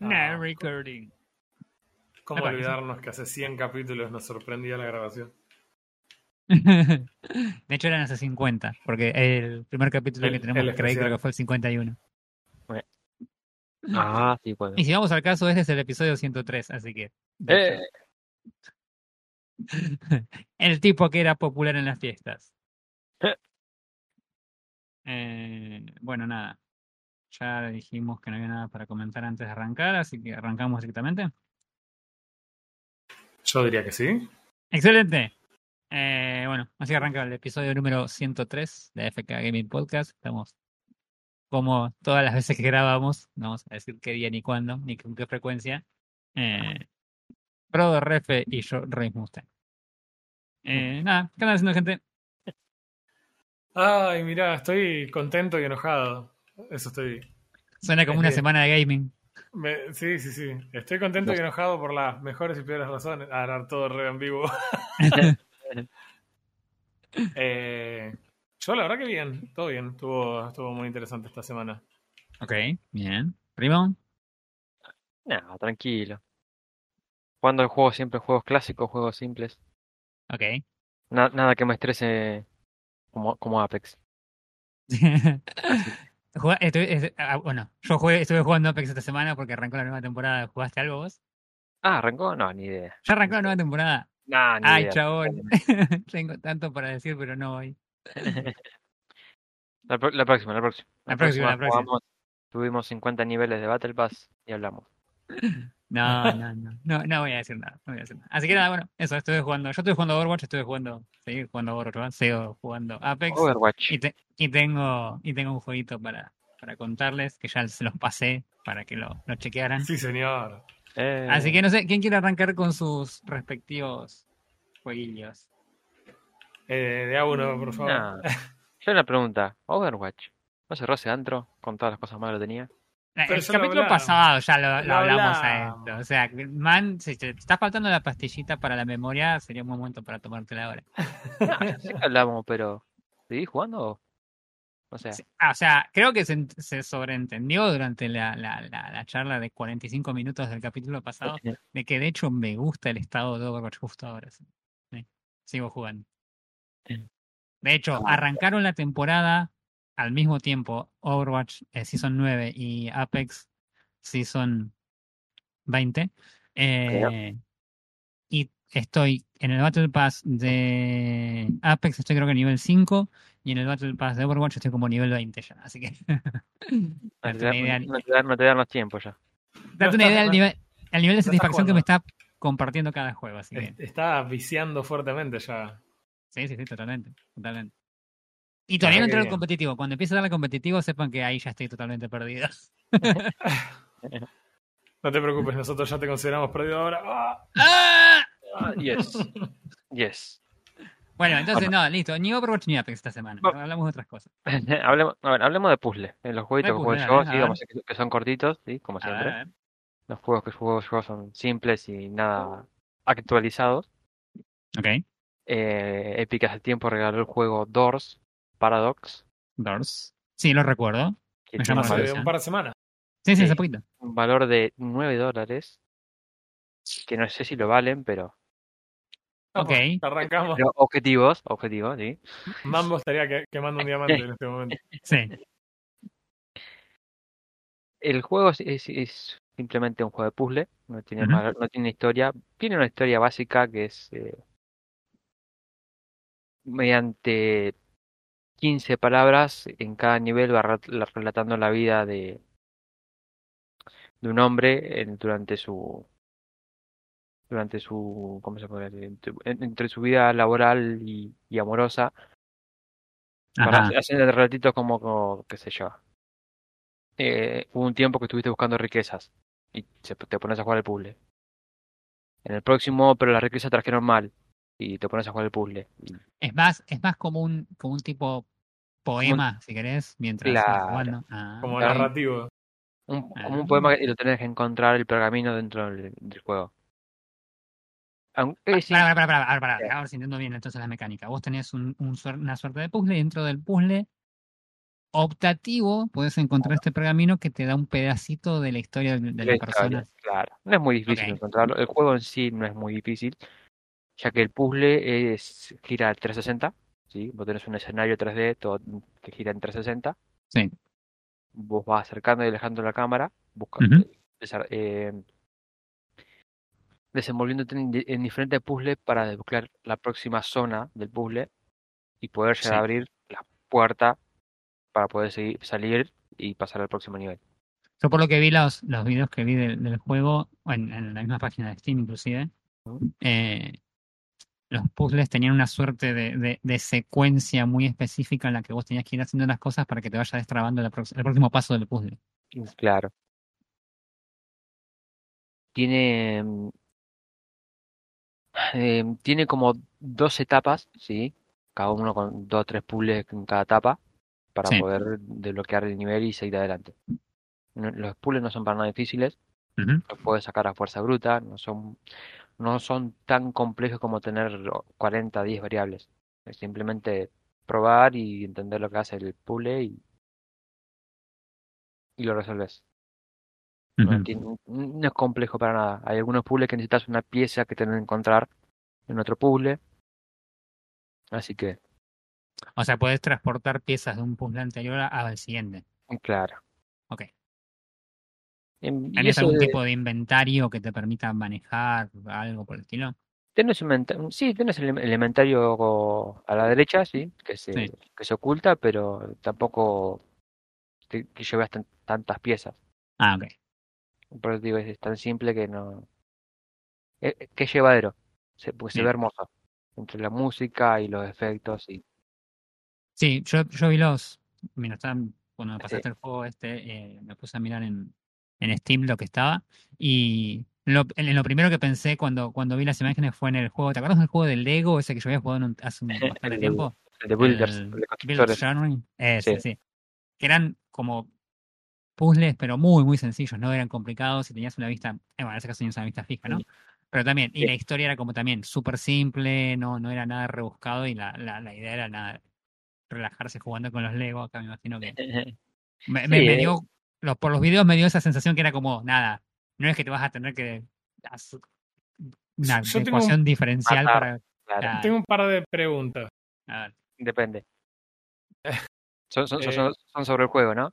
No Ah, recording. ¿Cómo olvidarnos que hace 100 capítulos nos sorprendía la grabación? De hecho eran hace 50, porque el primer capítulo El- que tenemos el que creer creo que fue el 51. Ah, sí, puede. Y si vamos al caso, este es el episodio 103, así que... Eh, el tipo que era popular en las fiestas. Eh. Eh, bueno, nada. Ya dijimos que no había nada para comentar antes de arrancar, así que arrancamos directamente. Yo diría que sí. Excelente. Eh, bueno, así arranca el episodio número 103 de FK Gaming Podcast. Estamos como todas las veces que grabamos, no vamos a decir qué día ni cuándo, ni con qué frecuencia. Eh, Prodo Refe y yo, Rey Mustang. Eh, nada, ¿qué andan haciendo, gente? Ay, mirá, estoy contento y enojado. Eso estoy. Suena como una Este- semana de gaming. me- sí, sí, sí. Estoy contento y enojado por las mejores y peores razones. Ah, era todo re en vivo. Eh, yo, la verdad que bien, todo bien. Estuvo, estuvo muy interesante esta semana. Ok, bien. Primo, Nah, tranquilo. Jugando el juego siempre juegos clásicos, juegos simples. ok. Na- nada que me estrese como, como Apex. Estuve- ah, bueno, yo jugué, estuve jugando Apex esta semana porque arrancó la nueva temporada. ¿Jugaste algo vos? Ah, ¿arrancó? No, ni idea. Ya arrancó la nueva temporada. Nah, ni Ay, idea. chabón. Tengo tanto para decir, pero no voy. La, pro- la próxima, la próxima. La próxima, la próxima. jugamos- tuvimos 50 niveles de Battle Pass y hablamos. No, no, no, no, no voy a decir nada, no voy a decir nada. Así que nada, bueno, eso, estuve jugando, yo estuve jugando Overwatch, estuve jugando, seguir jugando Overwatch, sigo jugando Apex Overwatch. y, te- y tengo y tengo un jueguito para, para contarles que ya se los pasé para que lo, lo chequearan. Sí, señor. Eh, Así que no sé, ¿quién quiere arrancar con sus respectivos jueguillos? Eh, de a uno, por favor. Yo una pregunta. Overwatch. ¿No cerró ese antro con todas las cosas malas que tenía? Pero El capítulo pasado ya lo, lo Lo hablamos a esto. O sea, man, si te está faltando la pastillita para la memoria, sería un buen momento para tomártela ahora. No, que hablamos, pero. ¿Seguís jugando? O sea, Sí, ah, o sea, creo que se, ent- se sobreentendió durante la, la, la, la charla de 45 minutos del capítulo pasado de que de hecho me gusta el estado de Overwatch justo ahora. sí. Sí, sigo jugando. Sí. De hecho, arrancaron la temporada al mismo tiempo Overwatch eh, Season 9 y Apex Season 20. eh, y estoy en el Battle Pass de Apex, estoy creo que nivel 5. Y en el Battle Pass de Overwatch estoy como nivel 20 ya. Así que. no te, da- idea, no te da- no te dan los tiempos ya. date una idea del nivel, el nivel de satisfacción que me está compartiendo cada juego. Así que. Está viciando fuertemente ya. Sí, sí, sí, totalmente. totalmente. Y todavía no Ah, entré al competitivo. Cuando empiece a dar al competitivo, sepan que ahí ya estoy totalmente perdido. No te preocupes, nosotros ya te consideramos perdido ahora. ¡Ah! ¡Ah! Ah, yes. Yes. Bueno, entonces no, listo. Ni Overwatch ni Apex esta semana. Bueno. Hablamos de otras cosas. hablemos, a ver, hablemos de puzzle. En los jueguitos De que puzzle, juego yo, sí, vamos a que son cortitos, ¿sí? Como siempre. a ver. Los juegos que juego yo son simples y nada actualizados. Ok. Eh, Epic hace tiempo regaló el juego Doors Paradox. Doors. Sí, lo recuerdo. Que Me tiene llama un la Hace valor, atención. un par de semanas. Sí, sí, Sí. hace poquito. un valor de 9 dólares. Que no sé si lo valen, pero, Ok. Arrancamos. pero objetivos, objetivos, sí. Mambo estaría que- quemando un diamante en este momento. Sí. El juego es, es- es simplemente un juego de puzzle, no tiene, Ujú. valor- no tiene historia. Tiene una historia básica que es eh, mediante 15 palabras en cada nivel va re- la- relatando la vida de, de un hombre en- durante su durante su ¿cómo se puede decir? Entre, en- entre su vida laboral y, y amorosa para Ajá. hacer relatitos como, como, qué sé yo eh, hubo un tiempo que estuviste buscando riquezas y se- te pones a jugar el puzzle en el próximo pero las riquezas trajeron mal y te pones a jugar el puzzle Y- Es más, es más como un, como un tipo poema, si querés, mientras Claro. jugando. Ah, Como Claro. narrativo. un, Ah. como un poema y lo tenés que encontrar el pergamino dentro del, del juego Aun- eh, sí, Para, para, para, para, para, Sí. a ver si entiendo bien entonces la mecánica. Vos tenés un, una suerte de puzzle y dentro del puzzle optativo puedes encontrar este pergamino que te da un pedacito de la historia de, de la La persona. Claro, no es muy difícil encontrarlo. El juego en sí no es muy difícil, ya que el puzzle es gira al 360, ¿sí? Vos tenés un escenario 3D todo que gira en 360. Sí. Vos vas acercando y alejando la cámara, buscando, desa- eh, desenvolviéndote en, di- en diferentes puzzles para desbloquear la próxima zona del puzzle y poder llegar Sí. a abrir la puerta para poder seguir, salir y pasar al próximo nivel. Yo por lo que vi los, los videos que vi del, del juego, en, en la misma página de Steam inclusive, eh, los puzzles tenían una suerte de, de- de secuencia muy específica en la que vos tenías que ir haciendo las cosas para que te vaya destrabando el próximo paso del puzzle. Claro. Tiene, mm, eh, tiene como dos etapas, ¿sí? Cada uno con dos o tres puzzles en cada etapa para Sí. poder desbloquear el nivel y seguir adelante. Los puzzles no son para nada difíciles, los puedes sacar a fuerza bruta, no son, no son tan complejos como tener 40, 10 variables. Es simplemente probar y entender lo que hace el puzzle y, y lo resolves. No, es complejo para nada. Hay algunos puzzles que necesitas una pieza que tenés que encontrar en otro puzzle. Así que, O sea, puedes transportar piezas de un puzzle anterior a- al siguiente. claro. Ok. Em, Y ¿Tenés eso algún de- tipo de inventario que te permita manejar algo por el estilo? un inventa- sí, tenés el el inventario a la derecha, sí, que se, Sí. que se oculta, pero tampoco te- que llevas tan- tantas piezas. Ah, ok. Por eso digo, es tan simple que no. eh, eh, que es llevadero, se, porque se Bien. ve hermoso. Entre la música y los efectos y. Sí, yo, yo vi los. Mira, estaban- cuando Sí. pasaste el juego este, eh, me puse a mirar en, en Steam lo que estaba. Y lo, en, lo primero que pensé cuando, cuando vi las imágenes fue en el juego. ¿Te acuerdas del juego del Lego, ese que yo había jugado en un- hace un bastante tiempo? El de Builders, El de Build constructores. Journey. Ese, Sí. sí. Que eran como puzzles, pero muy, muy sencillos, no eran complicados y tenías una vista, eh, bueno, en ese caso tenías una vista fija, ¿no? Sí. Pero también, y Sí. la historia era como también súper simple, no, no era nada rebuscado y la, la, la idea era nada, relajarse jugando con los Lego, acá me imagino que me, Sí, me, me eh. dio, los, por los videos me dio esa sensación que era como, nada, no es que te vas a tener que hacer una Yo tengo un- ecuación diferencial Matar. para... Claro, Claro. Tengo un par de preguntas. a ver. depende. Son, son, son, Eh. son- son sobre el juego, ¿no?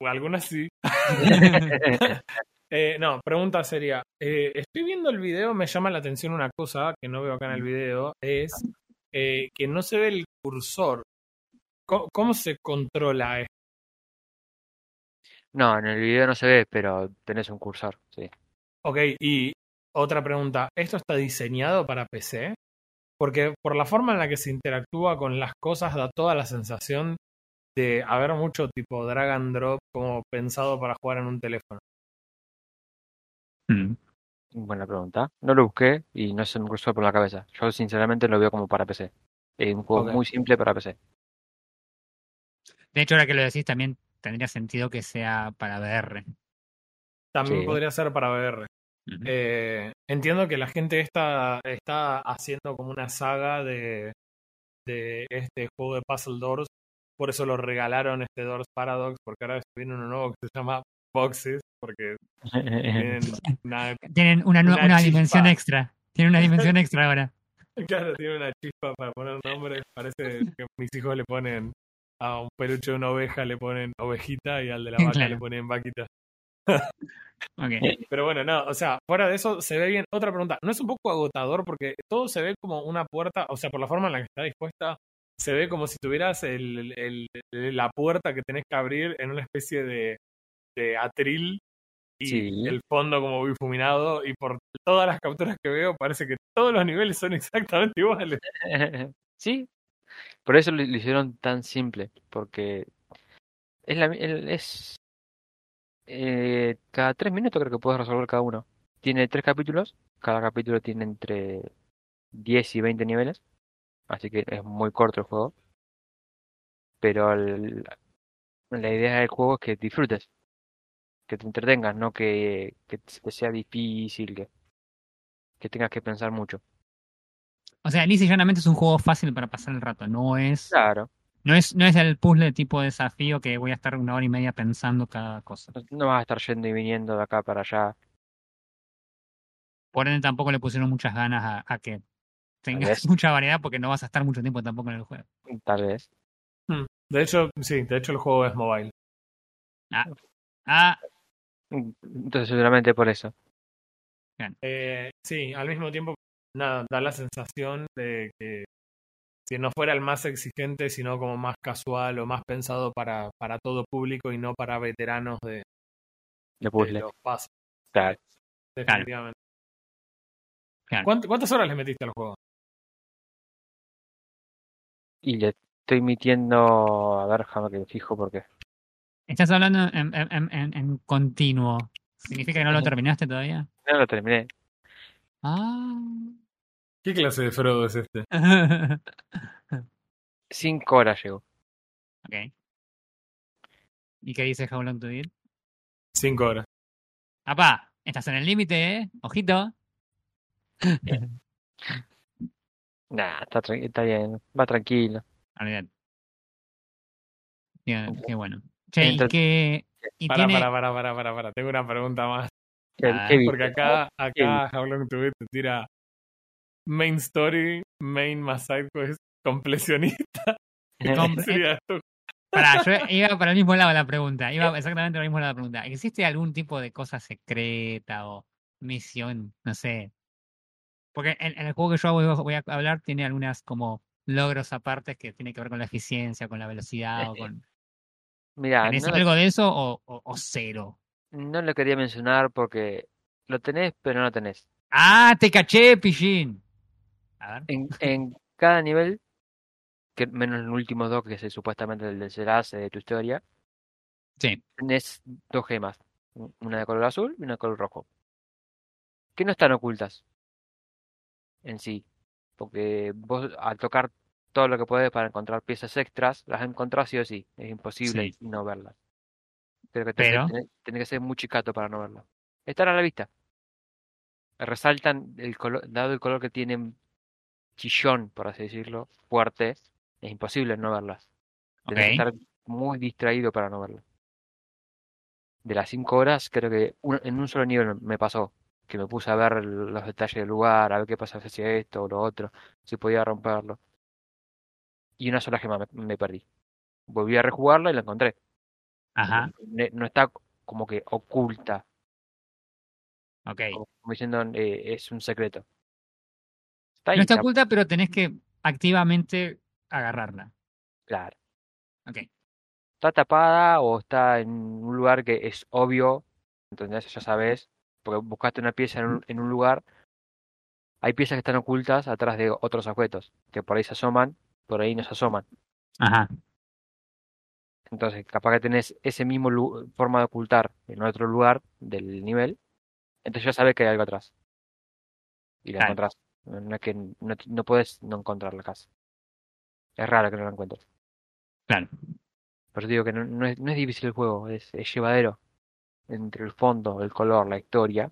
O algunas sí. Eh, no, pregunta sería, eh, estoy viendo el video, me llama la atención una cosa que no veo acá en el video, es eh, que no se ve el cursor. ¿Cómo, cómo se controla esto? No, en el video no se ve, pero tenés un cursor, sí. Ok, y otra pregunta, ¿esto está diseñado para PC? Porque por la forma en la que se interactúa con las cosas da toda la sensación de haber mucho tipo drag and drop como pensado para jugar en un teléfono. Mm. Buena pregunta. No lo busqué y no se me cruzó por la cabeza. Yo sinceramente lo veo como para PC. Es un juego muy simple para PC. De hecho, ahora que lo decís, también tendría sentido que sea para VR. También Sí. podría ser para VR. Eh, entiendo que la gente esta está haciendo como una saga de, de este juego de Puzzle Doors. Por eso lo regalaron este Doors Paradox, porque ahora viene uno nuevo que se llama Boxes, porque tienen una, Tienen una, Una una dimensión extra. Tienen una dimensión extra ahora. claro, tiene una chispa para poner nombres. Parece que mis hijos le ponen a un peluche de una oveja, le ponen ovejita y al de la vaca Claro. le ponen vaquita. Ok. Pero bueno, no, o sea, fuera de eso se ve bien. Otra pregunta, ¿no es un poco agotador porque todo se ve como una puerta, o sea, por la forma en la que está dispuesta, se ve como si tuvieras el, el- el- la puerta que tenés que abrir en una especie de, de atril y Sí. el fondo como difuminado y por todas las capturas que veo parece que todos los niveles son exactamente iguales. Sí, por eso lo, hicieron tan simple, porque es la, es eh, cada tres minutos creo que puedes resolver cada uno. Tiene tres capítulos, cada capítulo tiene entre 10 y 20 niveles, así que es muy corto el juego. Pero el- la idea del juego es que disfrutes, que te entretengas, no que, sea difícil, que tengas que pensar mucho. O sea, lisa y llanamente es un juego fácil para pasar el rato. No es Claro. No es, no es el puzzle tipo desafío que voy a estar una hora y media pensando cada cosa. No- vas a estar yendo y viniendo de acá para allá. Por ende tampoco le pusieron muchas ganas a, a que tengas mucha variedad porque no vas a estar mucho tiempo tampoco en el juego. Tal vez. De hecho, sí, de hecho el juego es mobile. Ah, Entonces seguramente por eso. Eh, sí, al mismo tiempo, nada, da la sensación de que si no fuera el más exigente, sino como más casual o más pensado para, para todo público y no para veteranos de, De de puzzle. los pasos. Claro. Definitivamente. Claro. ¿Cuánt- ¿Cuántas horas le metiste al juego? Y le estoy metiendo. A ver, déjame que me fijo porque. estás hablando en, en- en- en- en continuo. ¿Significa que no lo terminaste todavía? No lo terminé. Ah. ¿Qué clase de Frodo es este? Cinco horas llegó. ok. ¿Y qué dice How Long to Beat? Cinco horas. ¡Apá! Estás en el límite, ¿eh? Ojito. Nah, está, bien. Va tranquilo. Olvídate. Qué, qué bueno. Che, ¿y qué? ¿Y Para, tiene... para, para, para, para, para. Tengo una pregunta más. ¿Qué, Ah? Porque acá, acá How Long to Beat te tira main story, main más side quest, completionista. Pará, yo iba para el mismo lado de la pregunta. Iba exactamente para el mismo lado de la pregunta. ¿Existe algún tipo de cosa secreta o misión? No sé. Porque en, en el juego que yo voy, voy a hablar tiene algunas como logros aparte que tiene que ver con la eficiencia, con la velocidad o con... Mirá, ¿Tenés no, lo- algo de eso o, o- o cero? no lo quería mencionar porque lo tenés, pero no lo tenés. ¡Ah, te caché, pillín! En, en cada nivel, que menos en los últimos dos, que es el- supuestamente el desenlace de tu historia, Sí. tenés dos gemas. Una de color azul y una de color rojo. Que no están ocultas en sí. Porque vos al tocar todo lo que podés para encontrar piezas extras, las encontrás sí o sí. Es imposible Sí. no verlas. Pero que Pero- tenés, tenés que ser muy chicato para no verlas. Están a la vista. Resaltan el color, dado el color que tienen chillón, por así decirlo, fuerte, es imposible no verlas. Tenés que estar muy distraído para no verlas. De las cinco horas, creo que un- en un solo nivel me pasó. Que me puse a ver los detalles del lugar, a ver qué pasa si hacía esto o lo otro, si podía romperlo. Y una sola gema me, me perdí. Volví a rejugarla y la encontré. Ajá. No está como que oculta, Ok. como como diciendo eh, es un secreto. Está ahí, No está está- oculta, pero tenés que activamente agarrarla. claro. Ok. Está tapada o está en un lugar que es obvio, entonces ya sabes, porque buscaste una pieza en un, en un lugar, hay piezas que están ocultas atrás de otros objetos, que por ahí se asoman, por ahí no se asoman. Ajá. Entonces, capaz que tenés ese mismo lu- forma de ocultar en otro lugar del nivel, entonces ya sabes que hay algo atrás. Y la Claro. encontrás. No es que no, no puedes no encontrar la casa. Es raro que no la encuentres. Claro. Pero digo que no, no es, no es difícil el juego, es, es llevadero. Entre el fondo, el color, la historia,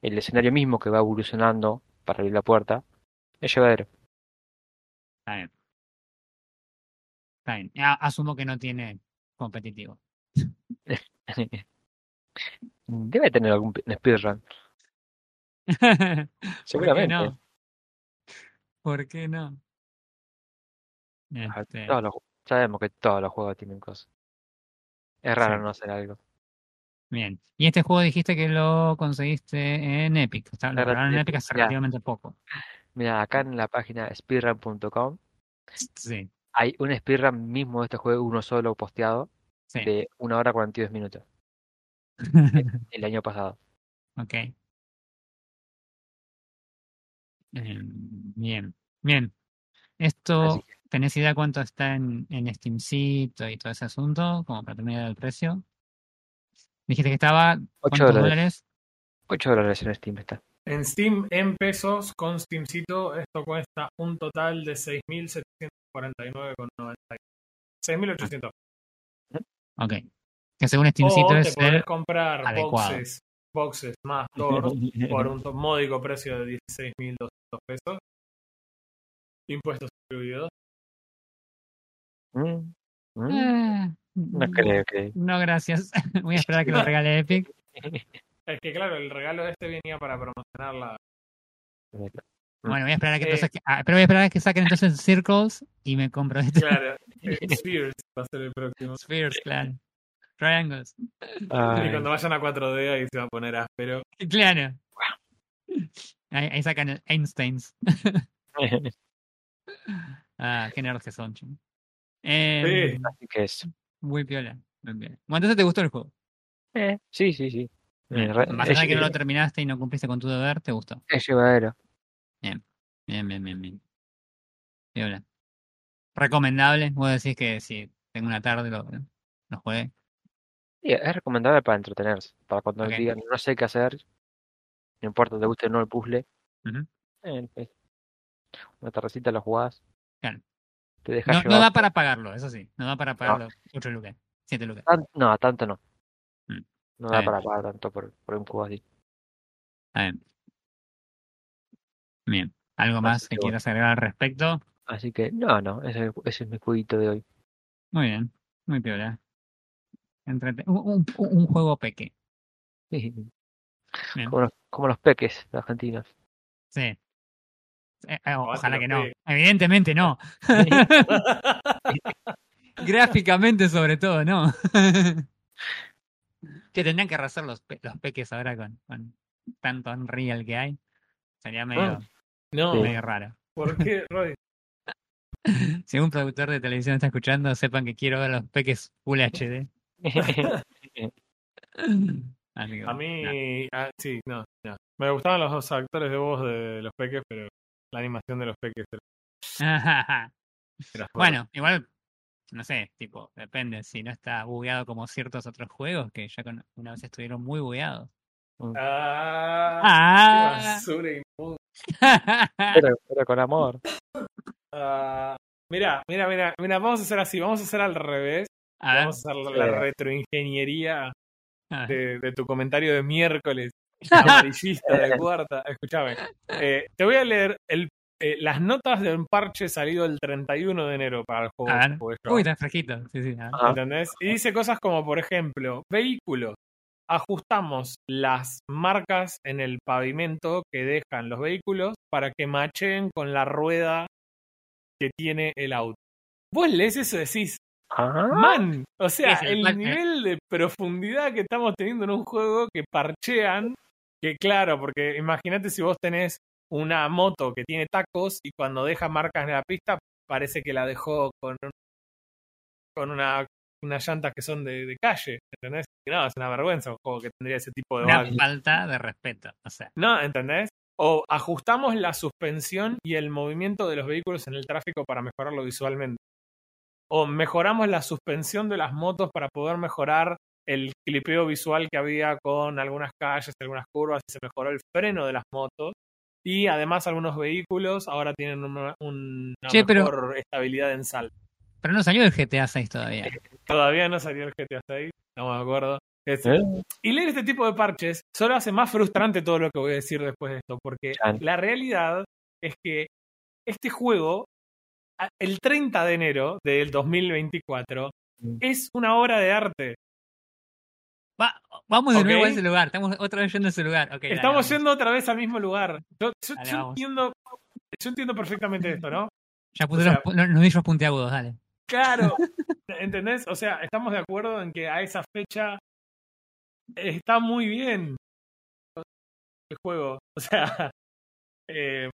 el escenario mismo que va evolucionando para abrir la puerta, es llevadero. Está bien. Está bien. Asumo que no tiene competitivo. Debe tener algún pi- speedrun. ¿Por qué Seguramente. no? ¿Por qué no? Este, todos los ju- sabemos que todos los juegos tienen cosas. Es raro Sí. no hacer algo. bien. Y este juego dijiste que lo conseguiste en Epic. Está, lo Claro, regalaron en Epic hace relativamente poco. Mira, acá en la página speedrun.com Sí, hay un speedrun mismo de este juego, uno solo posteado, sí. de 1 hora 42 minutos, el año pasado. ok. Eh, Bien, bien. Esto, que, ¿tenés idea cuánto está en, en Steamcito y todo ese asunto? Como para tener el precio. Dijiste que estaba, 8 ¿cuántos dólares. dólares? 8 dólares en Steam está. En Steam, en pesos, con Steamcito, esto cuesta un total de 6.749,90. 6.800. Ok. Que según Steamcito O te es podés el comprar adecuado. boxes, boxes más doors por un módico precio de 16.200 pesos. Impuestos incluidos. Mm, mm, Eh, No creo que. No, gracias. Voy a esperar a que lo regale Epic. Es que claro, el regalo este venía para promocionar la. Bueno, voy a esperar a que Eh. entonces, ah, pero voy a esperar a que saquen entonces Circles y me compro este Claro, Spheres va a ser el próximo. Spheres, claro. Triangles. Y cuando vayan a 4D ahí se va a poner áspero. Claro. Ahí, ahí sacan el Einsteins. Ah, qué nerds que son, ching. Eh, Sí. Así que eso. Muy piola. Muy piola. Bueno, entonces te gustó el juego. Eh, sí, sí, sí. Eh, Más es, allá de que no lo es- terminaste y no cumpliste con tu deber, te gustó. es llevadero. Bien, bien, bien, bien. Piola. Recomendable. Vos decís que si tengo una tarde lo, lo juegue. Sí, es recomendable para entretenerse. Para cuando Ok. digan no sé qué hacer. No importa, te guste o no el puzzle. Eh, eh, una tardecita lo jugás. Claro. Te dejas No, no da para pagarlo, eso sí. No da para pagarlo 8 lucas, 7 lucas. Tan- no, tanto no. Mm. No da para pagar tanto por, por un juego así. Está bien. Bien. ¿Algo más Así que que bueno. quieras agregar al respecto? Así que, no, no, ese, ese es mi jueguito de hoy. Muy bien. Muy piola. Entrete- un, un- un juego peque. Bien. Como los, como los peques argentinos. Sí. Eh, eh, ojalá que no. Evidentemente no. Gráficamente sobre todo, no. que tendrían que arrasar los, pe- los peques ahora con, con tanto Unreal que hay. Sería medio, No, Sí. medio raro. ¿por qué, Roy? Si un productor de televisión está escuchando, sepan que quiero ver los peques Full HD. A mí, ah, sí, no, no. Me gustaban los dos actores de voz de los peques, pero la animación de los peques era, bueno, igual, no sé, tipo, depende. Si no está bugueado como ciertos otros juegos que ya con- una vez estuvieron muy bugueados. Ah, Ah. qué basura inmunda. pero, pero con amor. Ah, mira, mira, mira, mira, vamos a hacer así, vamos a hacer al revés. A ver, Vamos a hacer la, la retroingeniería a ver. de, de tu comentario de miércoles amarillista de cuarta. Escúchame, eh, te voy a leer el, eh, las notas de un parche salido el 31 de enero para el juego. A ver. que jugué yo. Uy, está fresquito. Sí, sí. ¿Entendés? Y dice cosas como, por ejemplo, vehículos. Ajustamos las marcas en el pavimento que dejan los vehículos para que macheen con la rueda que tiene el auto. Vos lees eso y decís, Ah, man, o sea, el nivel de profundidad que estamos teniendo en un juego que parchean, que claro, porque imagínate si vos tenés una moto que tiene tacos y cuando deja marcas en la pista parece que la dejó con, un- con una, unas llantas que son de, de calle, ¿entendés? Y no, es una vergüenza un juego que tendría ese tipo de Una falta de respeto. O sea, No, ¿entendés? O ajustamos la suspensión y el movimiento de los vehículos en el tráfico para mejorarlo visualmente. O mejoramos la suspensión de las motos para poder mejorar el clipeo visual que había con algunas calles, algunas curvas, y se mejoró el freno de las motos. Y además algunos vehículos ahora tienen una, una Che, pero- mejor estabilidad en sal. pero no salió el GTA 6 todavía. Todavía no salió el GTA 6, estamos de acuerdo. Es- ¿Eh? y leer este tipo de parches solo hace más frustrante todo lo que voy a decir después de esto, porque Chan. la realidad es que este juego, el 30 de enero del 2024, Mm. es una obra de arte. Va- vamos de nuevo a ese lugar. Estamos otra vez yendo a ese lugar. Estamos yendo otra vez al mismo lugar. Yo, yo- Dale, yo vamos. entiendo, yo entiendo perfectamente esto, ¿no? Ya puse o sea- los, los nudillos puntiagudos, dale. Claro, ¿entendés? O sea, estamos de acuerdo en que a esa fecha está muy bien el juego. O sea, eh,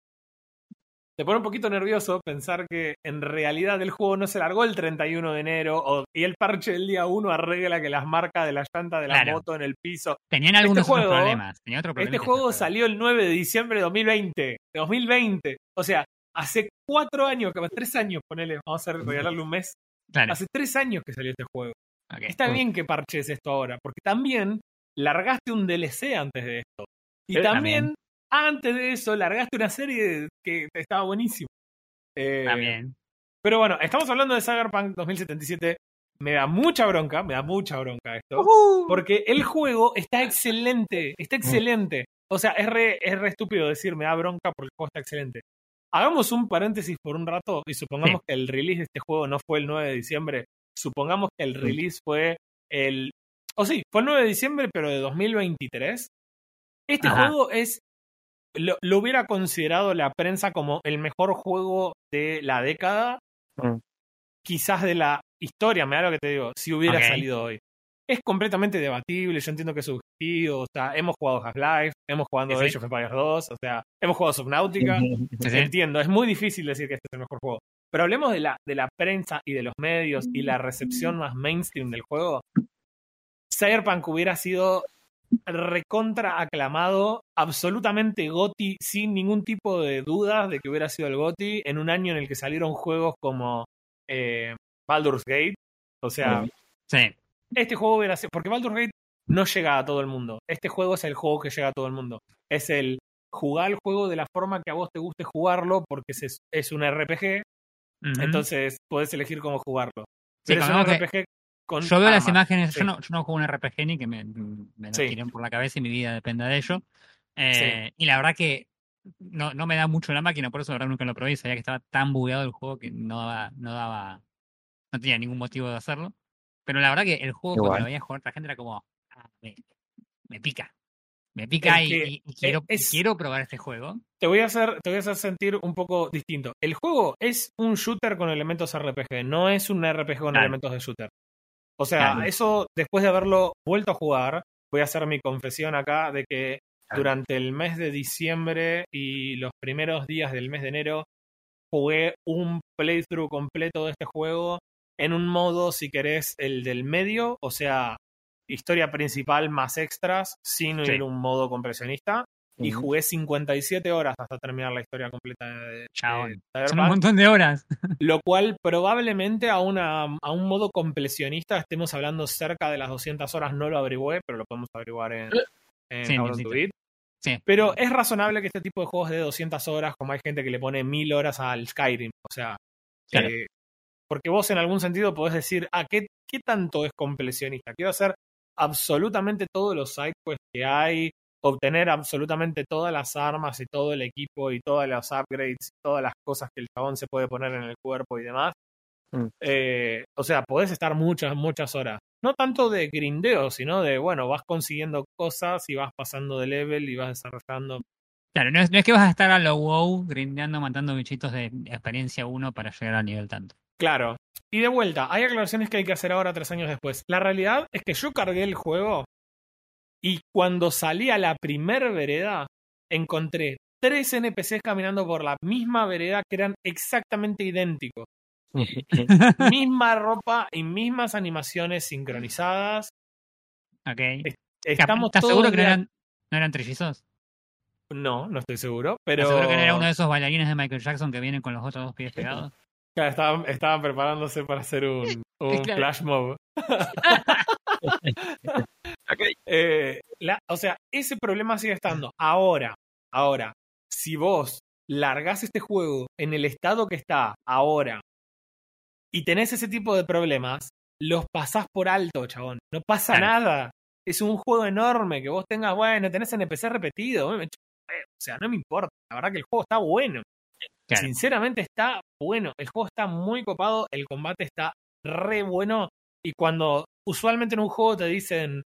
te pone un poquito nervioso pensar que en realidad el juego no se largó el 31 de enero o, y el parche del día 1 arregla que las marcas de la llanta de la Claro. moto en el piso. Tenían algunos Este juego- otros problemas. Tenía otro Este juego salió el 9 de diciembre de 2020. De 2020. O sea, hace cuatro años, tres años, ponele, vamos a regalarle un mes. Claro. Hace tres años que salió este juego. Está bien que parches esto ahora, porque también largaste un DLC antes de esto. Y también, antes de eso, largaste una serie que estaba buenísima. Eh, También. Pero bueno, estamos hablando de Cyberpunk 2077. Me da mucha bronca, me da mucha bronca esto. Porque el juego está excelente, está excelente. O sea, es re, es re estúpido decir me da bronca porque el juego está excelente. hagamos un paréntesis por un rato y supongamos que el release de este juego no fue el 9 de diciembre. Supongamos que el release fue el. O sí, fue el 9 de diciembre, pero de 2023. Este Ajá. juego es. Lo, lo hubiera considerado la prensa como el mejor juego de la década, Mm. quizás de la historia, me da lo que te digo, si hubiera salido hoy. Es completamente debatible, yo entiendo que es subjetivo, o sea, hemos jugado Half-Life, hemos jugado. Age of Empires 2, o sea, hemos jugado Subnautica, sí. entiendo, es muy difícil decir que este es el mejor juego. Pero hablemos de la, de la prensa y de los medios y la recepción más mainstream del juego. Cyberpunk hubiera sido recontra aclamado, absolutamente GOTI, sin ningún tipo de dudas de que hubiera sido el GOTI, en un año en el que salieron juegos como eh, Baldur's Gate. O sea, Sí. este juego hubiera sido. Porque Baldur's Gate no llega a todo el mundo. Este juego es el juego que llega a todo el mundo. Es el jugar el juego de la forma que a vos te guste jugarlo, porque es, es un RPG, entonces podés elegir cómo jugarlo. Sí, Pero es un que RPG con. Yo veo las imágenes, sí. yo, no, yo no juego un RPG ni que me, me lo Sí. tiren por la cabeza y mi vida dependa de ello. Eh, Y la verdad que no, no me da mucho la máquina, por eso la verdad nunca lo probé. Sabía que estaba tan bugueado el juego que no daba, no daba, no tenía ningún motivo de hacerlo. Pero la verdad que el juego cuando Igual. lo veía jugar otra gente era como, ah, me, me pica. Me pica y, y quiero, y quiero probar este juego. Te voy a hacer, te voy a hacer sentir un poco distinto. El juego es un shooter con elementos RPG, no es un RPG con Claro. elementos de shooter. O sea, Claro. eso después de haberlo vuelto a jugar, voy a hacer mi confesión acá de que Claro. durante el mes de diciembre y los primeros días del mes de enero jugué un playthrough completo de este juego en un modo, si querés, el del medio, o sea, historia principal más extras, sin Sí. ir un modo compresionista y jugué 57 horas hasta terminar la historia completa de, de Chabón. Son un montón de horas. lo cual probablemente a, una, a un modo completionista estemos hablando cerca de las 200 horas, no lo averigüé, pero lo podemos averiguar en, en Sí. Sí. Pero es razonable que este tipo de juegos de 200 horas, como hay gente que le pone 1000 horas al Skyrim, o sea, Claro. eh, porque vos en algún sentido podés decir, ah, ¿qué, ¿qué tanto es completionista? Quiero hacer absolutamente todos los sidequests que hay, obtener absolutamente todas las armas y todo el equipo y todas las upgrades y todas las cosas que el chabón se puede poner en el cuerpo y demás. Mm. Eh, o sea, podés estar muchas, muchas horas. No tanto de grindeo, sino de, bueno, vas consiguiendo cosas y vas pasando de level y vas desarrollando. Claro, no es, no es que vas a estar a lo wow, grindeando, matando bichitos de experiencia 1 para llegar al nivel tanto. Claro. Y de vuelta, hay aclaraciones que hay que hacer ahora, tres años después. La realidad es que yo cargué el juego y cuando salí a la primer vereda, encontré tres NPCs caminando por la misma vereda que eran exactamente idénticos. Misma ropa y mismas animaciones sincronizadas. Ok. Estamos ¿Estás todos seguro que no eran, no eran trillizos? No, no estoy seguro, pero... ¿Estás seguro que no era uno de esos bailarines de Michael Jackson que vienen con los otros dos pies pegados? Claro, Estaban, estaban preparándose para hacer un, un Claro. flash mob. Eh, la- o sea, ese problema sigue estando. Ahora, ahora, si vos largás este juego en el estado que está ahora y tenés ese tipo de problemas, los pasás por alto, chabón. No pasa Claro. nada. Es un juego enorme que vos tengas, bueno, tenés NPC repetido. huevo. O sea, no me importa. La verdad que el juego está bueno. Claro. Sinceramente está bueno. El juego está muy copado. El combate está re bueno. Y cuando usualmente en un juego te dicen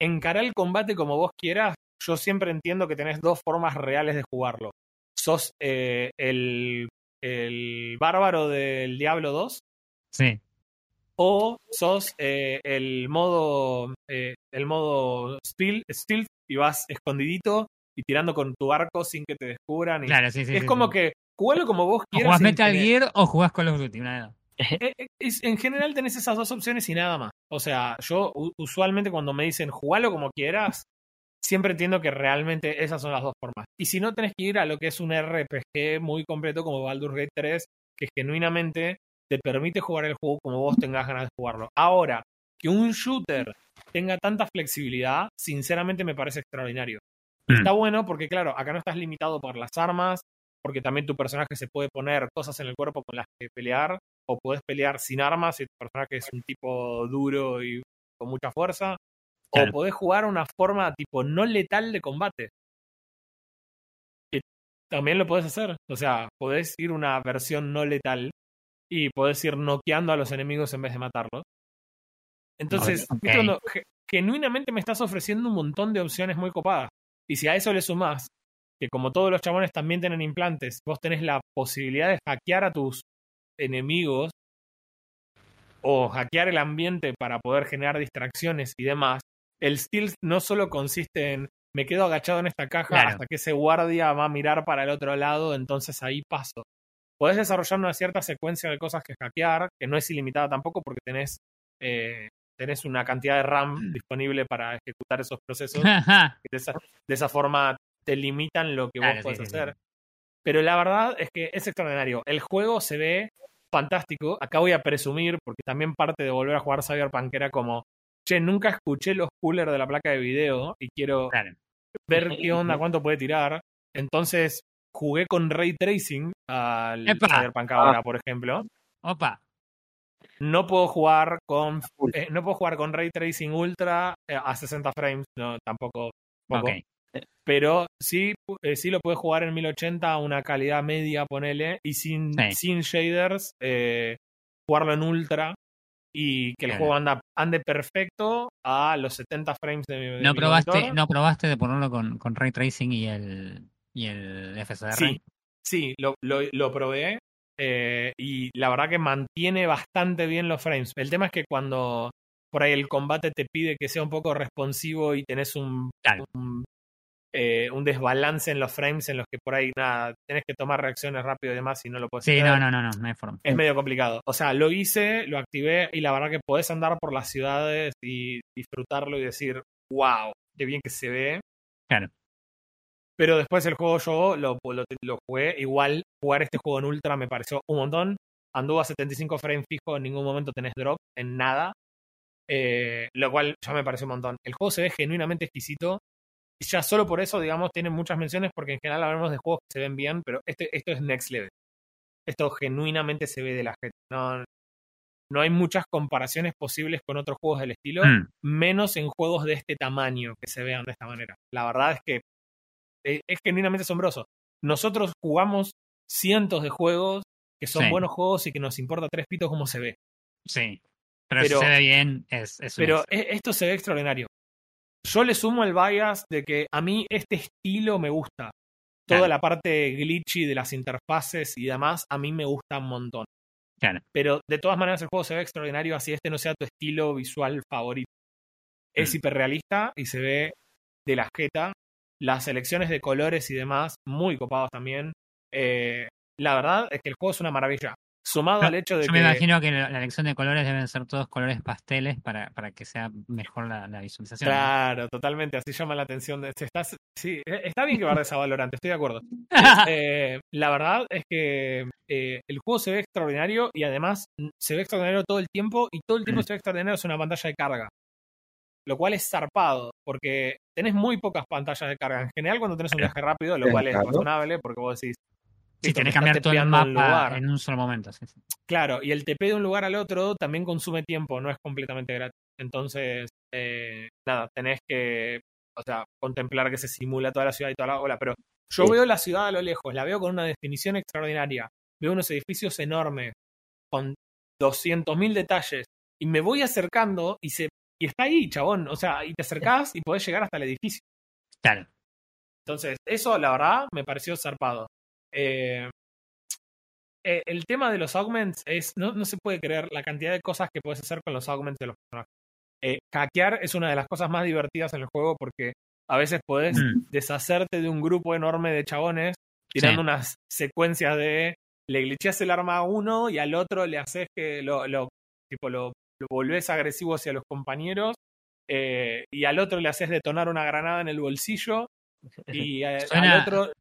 encarar el combate como vos quieras, yo siempre entiendo que tenés dos formas reales de jugarlo. Sos eh, el, el bárbaro del Diablo 2 Sí. o sos eh, el modo eh, el modo stealth, stealth y vas escondidito y tirando con tu arco sin que te descubran. y- Claro, sí, sí. es sí, como que jugalo como vos O quieras. jugás en Metal Gear o jugás Call of Duty, una de eh, eh, en general tenés esas dos opciones y nada más. O sea, yo usualmente cuando me dicen jugalo como quieras, siempre entiendo que realmente esas son las dos formas. Y si no, tenés que ir a lo que es un RPG muy completo como Baldur's Gate 3, que genuinamente te permite jugar el juego como vos tengas ganas de jugarlo. Ahora, que un shooter tenga tanta flexibilidad, sinceramente me parece extraordinario. Mm. Está bueno porque, claro, acá no estás limitado por las armas, porque también tu personaje se puede poner cosas en el cuerpo con las que pelear, o podés pelear sin armas si tu personaje es un tipo duro y con mucha fuerza, Claro. o podés jugar una forma tipo no letal de combate. Que también lo podés hacer. O sea, podés ir una versión no letal y podés ir noqueando a los enemigos en vez de matarlos. Entonces, Ok. ¿viste cuando ge- genuinamente me estás ofreciendo un montón de opciones muy copadas. Y si a eso le sumás que como todos los chabones también tienen implantes, vos tenés la posibilidad de hackear a tus enemigos o hackear el ambiente para poder generar distracciones y demás, el stealth no solo consiste en me quedo agachado en esta caja Claro. hasta que ese guardia va a mirar para el otro lado, entonces ahí paso. Podés desarrollar una cierta secuencia de cosas que hackear, que no es ilimitada tampoco porque tenés, eh, tenés una cantidad de RAM disponible para ejecutar esos procesos. De esa, de esa forma te limitan lo que Claro, vos sí, podés sí, sí. Pero la verdad es que es extraordinario. El juego se ve fantástico. Acá voy a presumir, porque también parte de volver a jugar Cyberpunk era como, che, nunca escuché los coolers de la placa de video y quiero Claro. ver qué onda, cuánto puede tirar. Entonces jugué con ray tracing al ¡Epa! Cyberpunk ahora, por ejemplo. Opa. No puedo jugar con eh, no puedo jugar con ray tracing ultra eh, a 60 frames, no tampoco. poco. Ok. Pero sí, eh, sí lo puedes jugar en 1080 a una calidad media, ponele, y sin, Sí. sin shaders, eh, jugarlo en ultra y que el Claro. juego anda, ande perfecto a los 70 frames de, de ¿No mi probaste, monitor. no probaste de ponerlo con, con Ray Tracing y el, y el FSR? Sí, sí, lo, lo, lo probé eh, y la verdad que mantiene bastante bien los frames. El tema es que cuando por ahí el combate te pide que sea un poco responsivo y tenés un, Claro. un, eh, un desbalance en los frames en los que por ahí nada, tenés que tomar reacciones rápido y demás y no lo puedes Sí, hacer. no, no, no, no, no hay forma. Es medio complicado. O sea, lo hice, lo activé y la verdad que podés andar por las ciudades y disfrutarlo y decir, wow, qué bien que se ve. Claro. Pero después el juego yo lo, lo, lo jugué. Igual jugar este juego en ultra me pareció un montón. Anduvo a 75 frames fijo, en ningún momento tenés drop, en nada. Eh, lo cual ya me pareció un montón. El juego se ve genuinamente exquisito. Y ya solo por eso, digamos, tiene muchas menciones porque en general hablamos de juegos que se ven bien, pero este, esto es next level. Esto genuinamente se ve de la gente. No, no hay muchas comparaciones posibles con otros juegos del estilo, Mm, menos en juegos de este tamaño que se vean de esta manera. La verdad es que eh, es genuinamente asombroso. Nosotros jugamos cientos de juegos que son Sí. buenos juegos y que nos importa tres pitos cómo se ve. sí. Pero, Pero- si se ve bien, es, es Pero e- esto se ve extraordinario. Yo le sumo el bias de que a mí este estilo me gusta. Toda Claro. la parte glitchy de las interfaces y demás, a mí me gusta un montón. Claro. Pero de todas maneras el juego se ve extraordinario, así este no sea tu estilo visual favorito. Es Mm. hiperrealista y se ve de la jeta. Las elecciones de colores y demás, muy copados también. Eh, la verdad es que el juego es una maravilla. Sumado Yo- al hecho de Yo que... me imagino que la, elección de colores deben ser todos colores pasteles para, para que sea mejor la, la visualización. ¿no? Claro, totalmente, así llama la atención. De, está, sí, eh, está bien que bardes a Valorant, estoy de acuerdo. Eh, la verdad es que eh, el juego se ve extraordinario y además mm, se ve extraordinario todo el tiempo y todo el tiempo se ve extraordinario es una pantalla de carga. Lo cual es zarpado, porque tenés muy pocas pantallas de carga. En general, cuando tenés un viaje rápido, lo cual es razonable, porque vos decís. Tenés me que cambiar todo el mapa lugar. en un solo momento. sí, sí. Claro, y el TP de un lugar al otro también consume tiempo, no es completamente gratis. Entonces, eh, nada, tenés que, o sea, contemplar que se simula toda la ciudad y toda la ola. Pero yo Sí. veo la ciudad a lo lejos, la veo con una definición extraordinaria. Veo unos edificios enormes, con 200.000 detalles, y me voy acercando y se y está ahí, chabón. O sea, y te acercás y podés llegar hasta el edificio. Claro. Entonces, eso la verdad me pareció zarpado. Eh, eh, el tema de los augments es, no, no se puede creer la cantidad de cosas que puedes hacer con los augments de los personajes. Eh, hackear es una de las cosas más divertidas en el juego porque a veces podés Mm. deshacerte de un grupo enorme de chabones tirando Sí. unas secuencias de le glitcheas el arma a uno y al otro le haces que lo, lo tipo lo, lo volvés agresivo hacia los compañeros eh, y al otro le haces detonar una granada en el bolsillo y a- Suena- al otro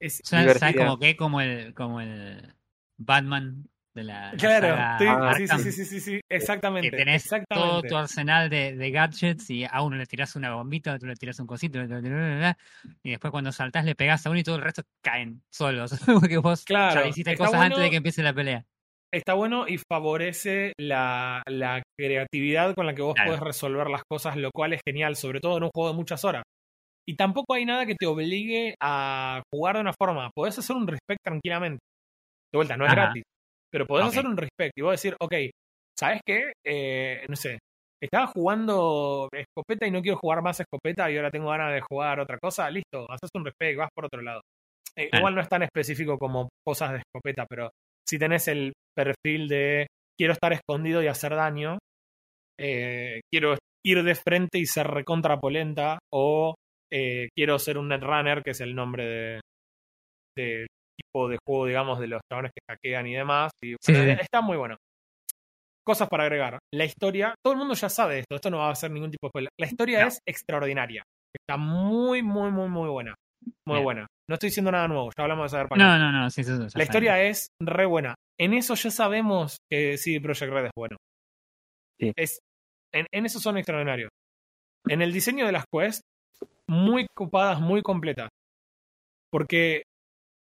es Suena, ¿sabes como qué? Como el, como el Batman de la, la claro saga sí, sí, Arkham, sí, sí, sí, sí, exactamente que tenés todo tu arsenal de, de gadgets y a uno le tirás una bombita, a otro le tirás un cosito, y después cuando saltás le pegás a uno y todo el resto caen solos. Porque vos Claro, ya hiciste cosas antes de que empiece la pelea. está bueno y favorece la, la creatividad con la que vos Claro. podés resolver las cosas, lo cual es genial, sobre todo en un juego de muchas horas. Y tampoco hay nada que te obligue a jugar de una forma. Podés hacer un respect tranquilamente. De vuelta, no es Ajá. gratis. Pero podés hacer un respect y vos decir, ok, ¿sabes qué? Eh, no sé, estaba jugando escopeta y no quiero jugar más escopeta y ahora tengo ganas de jugar otra cosa. Listo, haces un respect, vas por otro lado. Eh. Igual no es tan específico como cosas de escopeta, pero si tenés el perfil de quiero estar escondido y hacer daño, eh, quiero ir de frente y ser recontrapolenta, o eh, quiero ser un netrunner, que es el nombre de, de tipo de juego, digamos, de los chabones que hackean y demás. Y, Sí, bueno, sí, sí. Está muy bueno. Cosas para agregar. La historia, todo el mundo ya sabe esto, esto no va a ser ningún tipo de spoiler. La historia No. es extraordinaria. Está muy, muy, muy, muy buena. Muy Bien. buena. No estoy diciendo nada nuevo, ya hablamos de Cyberpunk. No, no, no, sí, sí, La historia es re buena. En eso ya sabemos que CD Projekt Red es bueno. Sí. Es, en, en eso son extraordinarios. En el diseño de las quests, muy copadas, muy completas. Porque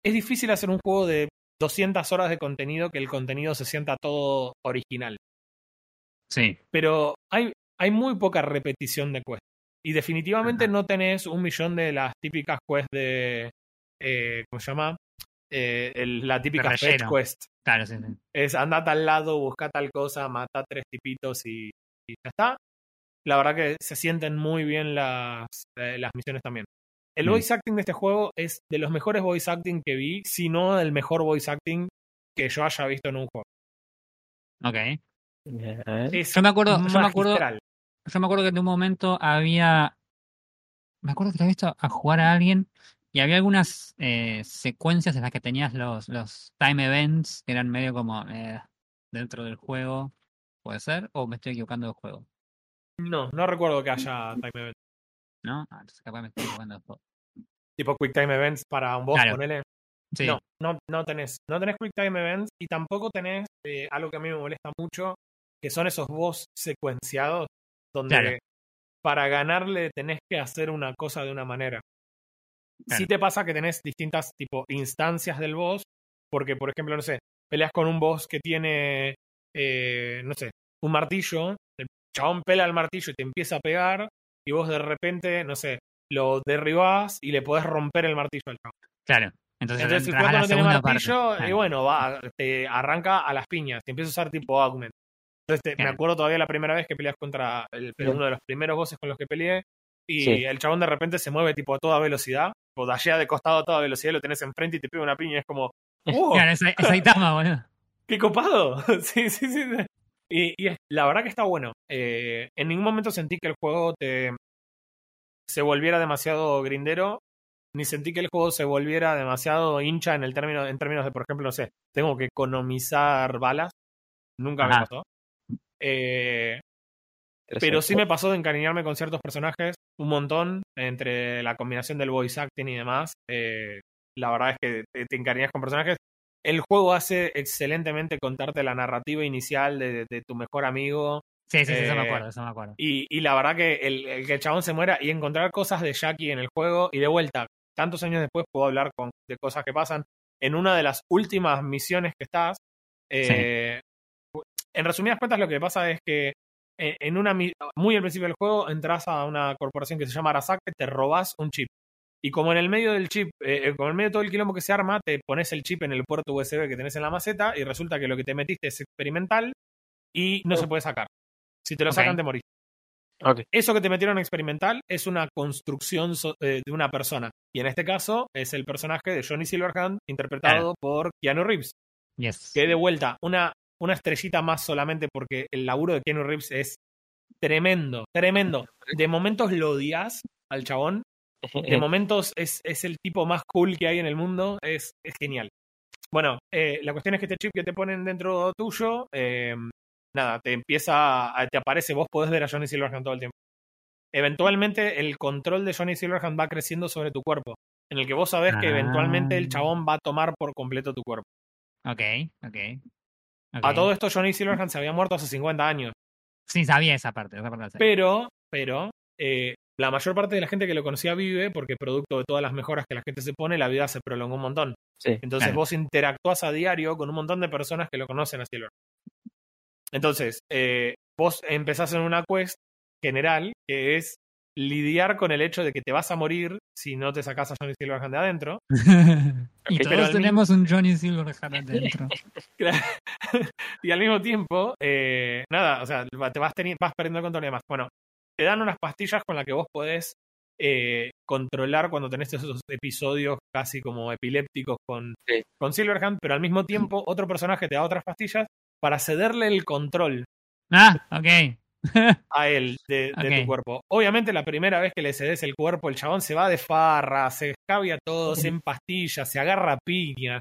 es difícil hacer un juego de 200 horas de contenido que el contenido se sienta todo original. Sí, Pero hay, hay muy poca repetición de quests. Y definitivamente Ajá. no tenés un millón de las típicas quests de. eh, ¿Cómo se llama? Eh, el- la típica fetch quest. claro, sí, sí. Es anda a tal lado, busca tal cosa, mata tres tipitos y, y ya está. La verdad que se sienten muy bien las, eh, las misiones también. El Mm. voice acting de este juego es de los mejores voice acting que vi, si no el mejor voice acting que yo haya visto en un juego. Ok. Es Yo me acuerdo, yo me acuerdo, yo me acuerdo que en un momento había. Me acuerdo que había visto a jugar a alguien y había algunas eh, secuencias en las que tenías los, los time events que eran medio como eh, dentro del juego. ¿Puede ser? ¿O me estoy equivocando del juego? No, no recuerdo que haya time events. ¿No? Ah, entonces capaz me estoy juego. Tipo quick time events para un boss, Claro. ponele. Sí. No, no, no tenés. No tenés quick time events y tampoco tenés eh, algo que a mí me molesta mucho, que son esos boss secuenciados, donde Claro. para ganarle tenés que hacer una cosa de una manera. Claro. Si te pasa que tenés distintas tipo instancias del boss, porque por ejemplo, no sé, peleas con un boss que tiene, eh, no sé, un martillo, chabón pela el martillo y te empieza a pegar, y vos de repente, no sé, lo derribás y le podés romper el martillo al chabón. Claro. Entonces, Entonces, si cuando no tiene martillo, parte. y bueno, va, te arranca a las piñas, te empieza a usar tipo augment. Entonces, te- me acuerdo todavía la primera vez que peleas contra el, Sí. uno de los primeros bosses con los que peleé, y Sí. el chabón de repente se mueve tipo a toda velocidad, o dashea de costado a toda velocidad, lo tenés enfrente y te pega una piña, y es como, ¡oh! Claro, es, es Saitama, boludo. ¡Qué copado! sí, sí, sí. Y, y es- la verdad que está bueno. Eh, en ningún momento sentí que el juego te se volviera demasiado grindero, ni sentí que el juego se volviera demasiado hincha en el término, en términos de, por ejemplo, no sé, tengo que economizar balas. Nunca me pasó. Eh, pero sí me pasó de encariñarme con ciertos personajes un montón entre la combinación del voice acting y demás. Eh, la verdad es que te, te encariñas con personajes. El juego hace excelentemente contarte la narrativa inicial de, de tu mejor amigo. Sí, sí, sí, eso me Eh, acuerdo, eso me acuerdo. Y, y la verdad que el, el que el chabón se muera y encontrar cosas de Jackie en el juego y de vuelta, tantos años después puedo hablar con, de cosas que pasan. En una de las últimas misiones que estás, eh, en resumidas cuentas lo que pasa es que en una muy al principio del juego entras a una corporación que se llama Arasaka, te robas un chip. Y como en el medio del chip, eh, eh, como en el medio de todo el quilombo que se arma, te pones el chip en el puerto USB que tenés en la maceta y resulta que lo que te metiste es experimental y no se puede sacar. Si te lo sacan, te morís. Eso que te metieron experimental es una construcción so- eh, de una persona. Y en este caso es el personaje de Johnny Silverhand, interpretado por Keanu Reeves. Yes. Que de vuelta, una, una estrellita más solamente porque el laburo de Keanu Reeves es tremendo, tremendo. De momentos lo odias al chabón, de momentos es, es el tipo más cool que hay en el mundo, es, es genial. Bueno, eh, la cuestión es que este chip que te ponen dentro tuyo, eh, nada, te empieza, a- te aparece, vos podés ver a Johnny Silverhand todo el tiempo. Eventualmente el control de Johnny Silverhand va creciendo sobre tu cuerpo, en el que vos sabés que Ah. eventualmente el chabón va a tomar por completo tu cuerpo. Ok, ok. ok. A todo esto Johnny Silverhand se había muerto hace 50 años, Sí, sabía esa parte, esa parte pero, pero, eh, la mayor parte de la gente que lo conocía vive porque producto de todas las mejoras que la gente se pone, la vida se prolongó un montón. Sí. Entonces Claro. vos interactúas a diario con un montón de personas que lo conocen a Silver. Entonces, eh, vos empezás en una quest general que es lidiar con el hecho de que te vas a morir si no te sacas a Johnny Silverhand de adentro. y Ok, pero todos al tenemos un Johnny Silverhand adentro. y al mismo tiempo, eh, nada, o sea, te vas, vas perdiendo el control y demás. Bueno, te dan unas pastillas con las que vos podés eh, controlar cuando tenés esos episodios casi como epilépticos con, Sí. con Silverhand, pero al mismo tiempo otro personaje te da otras pastillas para ceder el control ah, ok. a él de, tu cuerpo. Obviamente la primera vez que le cedes el cuerpo, el chabón se va de farra, se escabia todo, se empastilla, se agarra piña.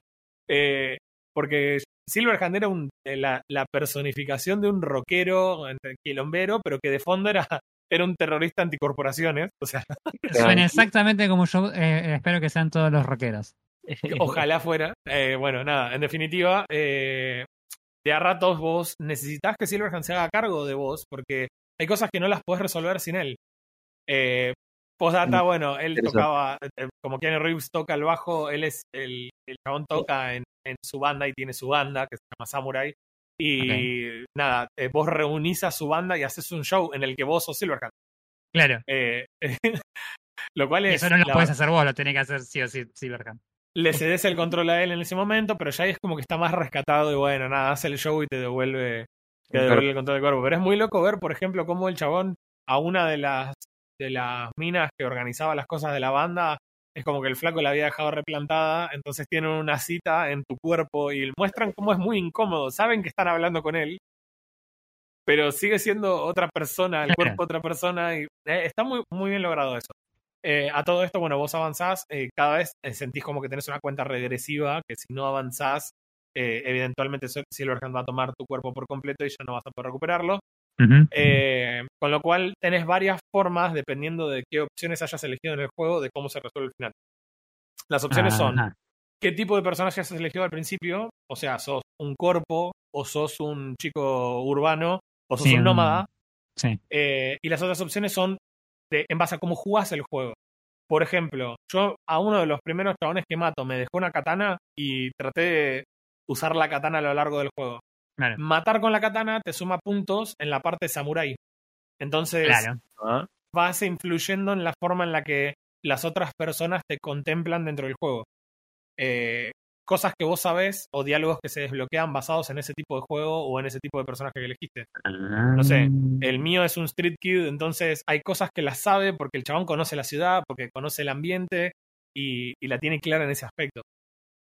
Eh, porque Silverhand era un, eh, la, la personificación de un rockero entre quilombero, pero que de fondo era, era un terrorista anticorporaciones. O sea, Suena exactamente como yo eh, espero que sean todos los rockeros. ojalá fuera. Eh, bueno, nada, en definitiva, eh, de a ratos vos necesitas que Silverhand se haga cargo de vos, porque hay cosas que no las podés resolver sin él. Eh, postdata, Mm, bueno, él tocaba, eh, como Keanu Reeves toca el bajo, él es el, el chabón toca en, en su banda y tiene su banda que se llama Samurai. Y nada, eh, vos reunís a su banda y haces un show en el que vos sos Silverhand. Claro. Eh, lo cual Y eso no lo la- puedes hacer vos, lo tenés que hacer sí o sí Silverhand. le cedes el control a él en ese momento, pero ya ahí es como que está más rescatado y bueno, nada, hace el show y te devuelve, te Claro. devuelve el control del cuerpo. Pero es muy loco ver, por ejemplo, cómo el chabón a una de las de las minas que organizaba las cosas de la banda es como que el flaco la había dejado replantada, entonces tienen una cita en tu cuerpo y muestran cómo es muy incómodo. Saben que están hablando con él, pero sigue siendo otra persona, el cuerpo otra persona y eh, está muy, muy bien logrado eso. Eh, a todo esto, bueno, vos avanzás, eh, cada vez sentís como que tenés una cuenta regresiva, que si no avanzás, eventualmente Sil- Silverhand va a tomar tu cuerpo por completo y ya no vas a poder recuperarlo. Eh, con lo cual tenés varias formas, dependiendo de qué opciones hayas elegido en el juego, de cómo se resuelve el final. Las opciones son qué tipo de personaje has elegido al principio, o sea, sos un corpo, o sos un chico urbano, o sos Sí, un- nómada, Sí. eh, y las otras opciones son de, en base a cómo jugás el juego. Por ejemplo, yo a uno de los primeros chabones que mato me dejó una katana y traté de usar la katana a lo largo del juego. Claro. Matar con la katana te suma puntos en la parte samurai. Entonces Claro. Ah, vas influyendo en la forma en la que las otras personas te contemplan dentro del juego. Eh, cosas que vos sabés o diálogos que se desbloquean basados en ese tipo de juego o en ese tipo de personaje que elegiste. No sé, El mío es un street kid, entonces hay cosas que las sabe porque el chabón conoce la ciudad, porque conoce el ambiente y, y la tiene clara en ese aspecto.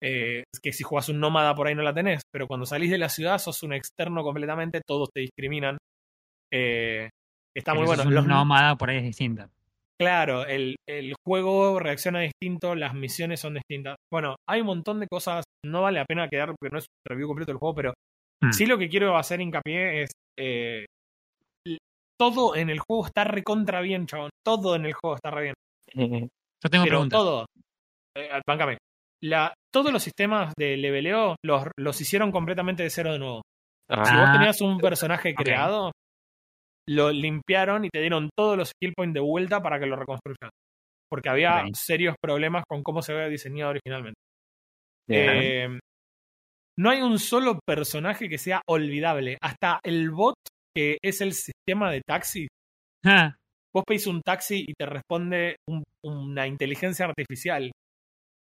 Eh, que si jugás un nómada por ahí no la tenés, pero cuando salís de la ciudad sos un externo completamente, todos te discriminan. Eh, está muy bueno. Los, nómada por ahí es distinta. Claro, el, el juego reacciona distinto, las misiones son distintas. Bueno, hay un montón de cosas, no vale la pena quedar porque no es un review completo del juego, pero Hmm. sí lo que quiero hacer hincapié es eh, todo en el juego está recontra bien, chabón. Todo en el juego está re bien. eh, Yo tengo pero preguntas. todo. Eh, bancame. La, todos los sistemas de leveleo los, los hicieron completamente de cero de nuevo. Si ah, vos Ah, tenías un personaje creado, lo limpiaron y te dieron todos los skill points de vuelta para que lo reconstruyan. Porque había serios problemas con cómo se había diseñado originalmente. Eh, no hay un solo personaje que sea olvidable. Hasta el bot, que es el sistema de taxi. Ah, Vos pedís un taxi y te responde un- una inteligencia artificial.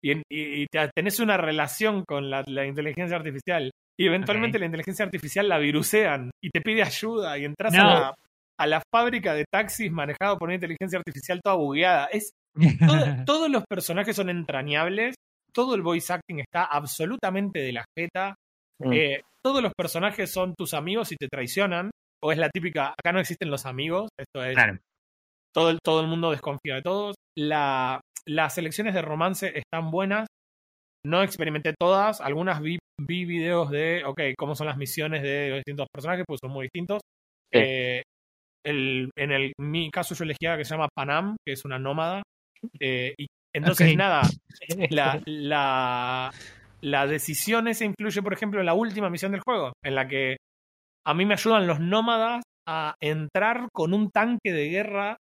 Y, y- y te- tenés una relación con la, la inteligencia artificial. Y eventualmente la inteligencia artificial la virusean y te pide ayuda. Y entras No. a, la, a la fábrica de taxis manejado por una inteligencia artificial toda bugueada. Es, todo- todos los personajes son entrañables. Todo el voice acting está absolutamente de la jeta. Mm. Eh, todos los personajes son tus amigos y te traicionan. O es la típica, acá no existen los amigos. Esto es claro. todo el, todo el mundo desconfía de todos. La, las elecciones de romance están buenas. No experimenté todas. Algunas vi, vi videos de, ok, cómo son las misiones de los distintos personajes, pues son muy distintos. Sí. Eh, el, en el, mi caso yo elegí a que se llama Panam, que es una nómada. Eh, y entonces, nada, la, la, la decisión esa influye, por ejemplo, en la última misión del juego, en la que a mí me ayudan los nómadas a entrar con un tanque de guerra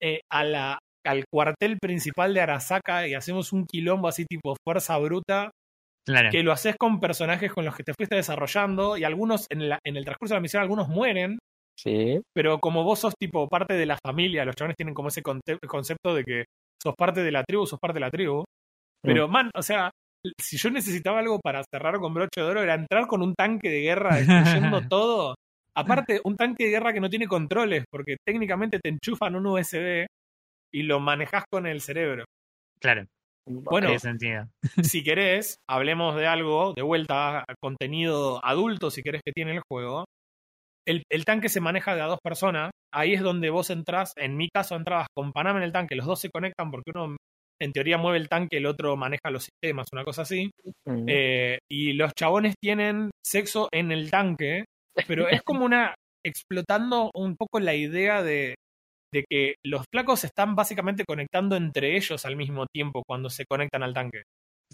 eh, a la, al cuartel principal de Arasaka y hacemos un quilombo así tipo fuerza bruta, Claro. que lo haces con personajes con los que te fuiste desarrollando y algunos en, la- en el transcurso de la misión, algunos mueren Sí. pero como vos sos tipo parte de la familia, los chavales tienen como ese concepto de que sos parte de la tribu, sos parte de la tribu. Pero, man, o sea, si yo necesitaba algo para cerrar con broche de oro, era entrar con un tanque de guerra destruyendo todo. Aparte, un tanque de guerra que no tiene controles, porque técnicamente te enchufan un USB y lo manejas con el cerebro. Claro, Bueno, si querés, hablemos de algo, de vuelta, contenido adulto, si querés que tiene el juego. El, el tanque se maneja de a dos personas. Ahí es donde vos entrás. En mi caso, entrabas con Panam en el tanque. Los dos se conectan porque uno, en teoría, mueve el tanque, el otro maneja los sistemas, una cosa así. Mm. Eh, y los chabones tienen sexo en el tanque, pero es como una. explotando un poco la idea de, de que los flacos están básicamente conectando entre ellos al mismo tiempo cuando se conectan al tanque.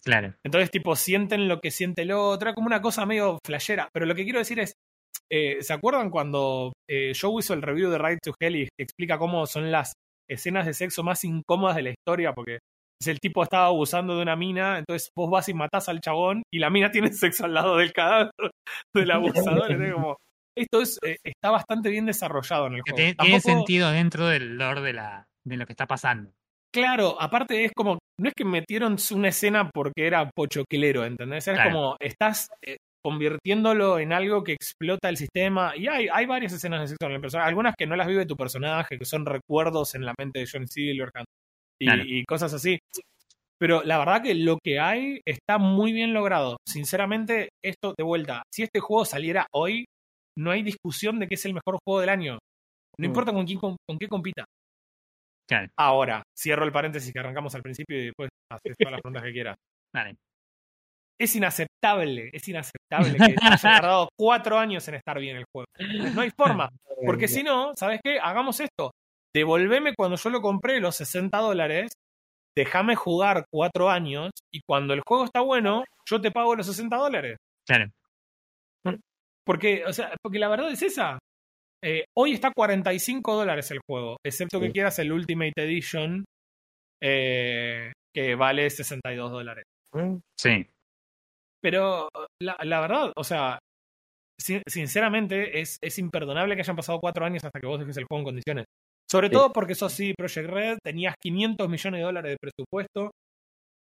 Claro. Entonces, tipo, sienten lo que siente el otro, como una cosa medio flashera. Pero lo que quiero decir es, eh, ¿se acuerdan cuando eh, Joe hizo el review de Ride to Hell y explica cómo son las escenas de sexo más incómodas de la historia? Porque es el tipo estaba abusando de una mina, entonces vos vas y matás al chabón y la mina tiene sexo al lado del cadáver del abusador. Es como, esto es, eh, está bastante bien desarrollado en el juego. tiene, tiene Tampoco- sentido dentro del lore de, la, de lo que está pasando. Claro, aparte es como, no es que metieron una escena porque era pochoquilero, ¿entendés? Es Claro. como, estás eh, convirtiéndolo en algo que explota el sistema. Y hay, hay varias escenas de sexo en el personaje, algunas que no las vive tu personaje, que son recuerdos en la mente de John Silverhand y, Claro. y cosas así. Pero la verdad que lo que hay está muy bien logrado. Sinceramente, esto de vuelta, si este juego saliera hoy, no hay discusión de que es el mejor juego del año. No Mm. importa con quién con, con qué compita. Claro, Ahora, cierro el paréntesis que arrancamos al principio y después haces todas las preguntas que quieras. dale. Es inaceptable, es inaceptable que haya tardado cuatro años en estar bien el juego. No hay forma. Porque si no, ¿sabes qué? Hagamos esto. Devolveme cuando yo lo compré los 60 dólares, déjame jugar cuatro años y cuando el juego está bueno, yo te pago los 60 dólares. Claro, Porque, o sea, porque la verdad es esa. Eh, hoy está 45 dólares el juego, excepto que Sí. quieras el Ultimate Edition, eh, que vale 62 dólares. Mm. sí. Pero la, la verdad, o sea, sin- sinceramente es, es imperdonable que hayan pasado cuatro años hasta que vos dejes el juego en condiciones. Sobre Sí. todo porque sos sí, Project Red, tenías 500 millones de dólares de presupuesto.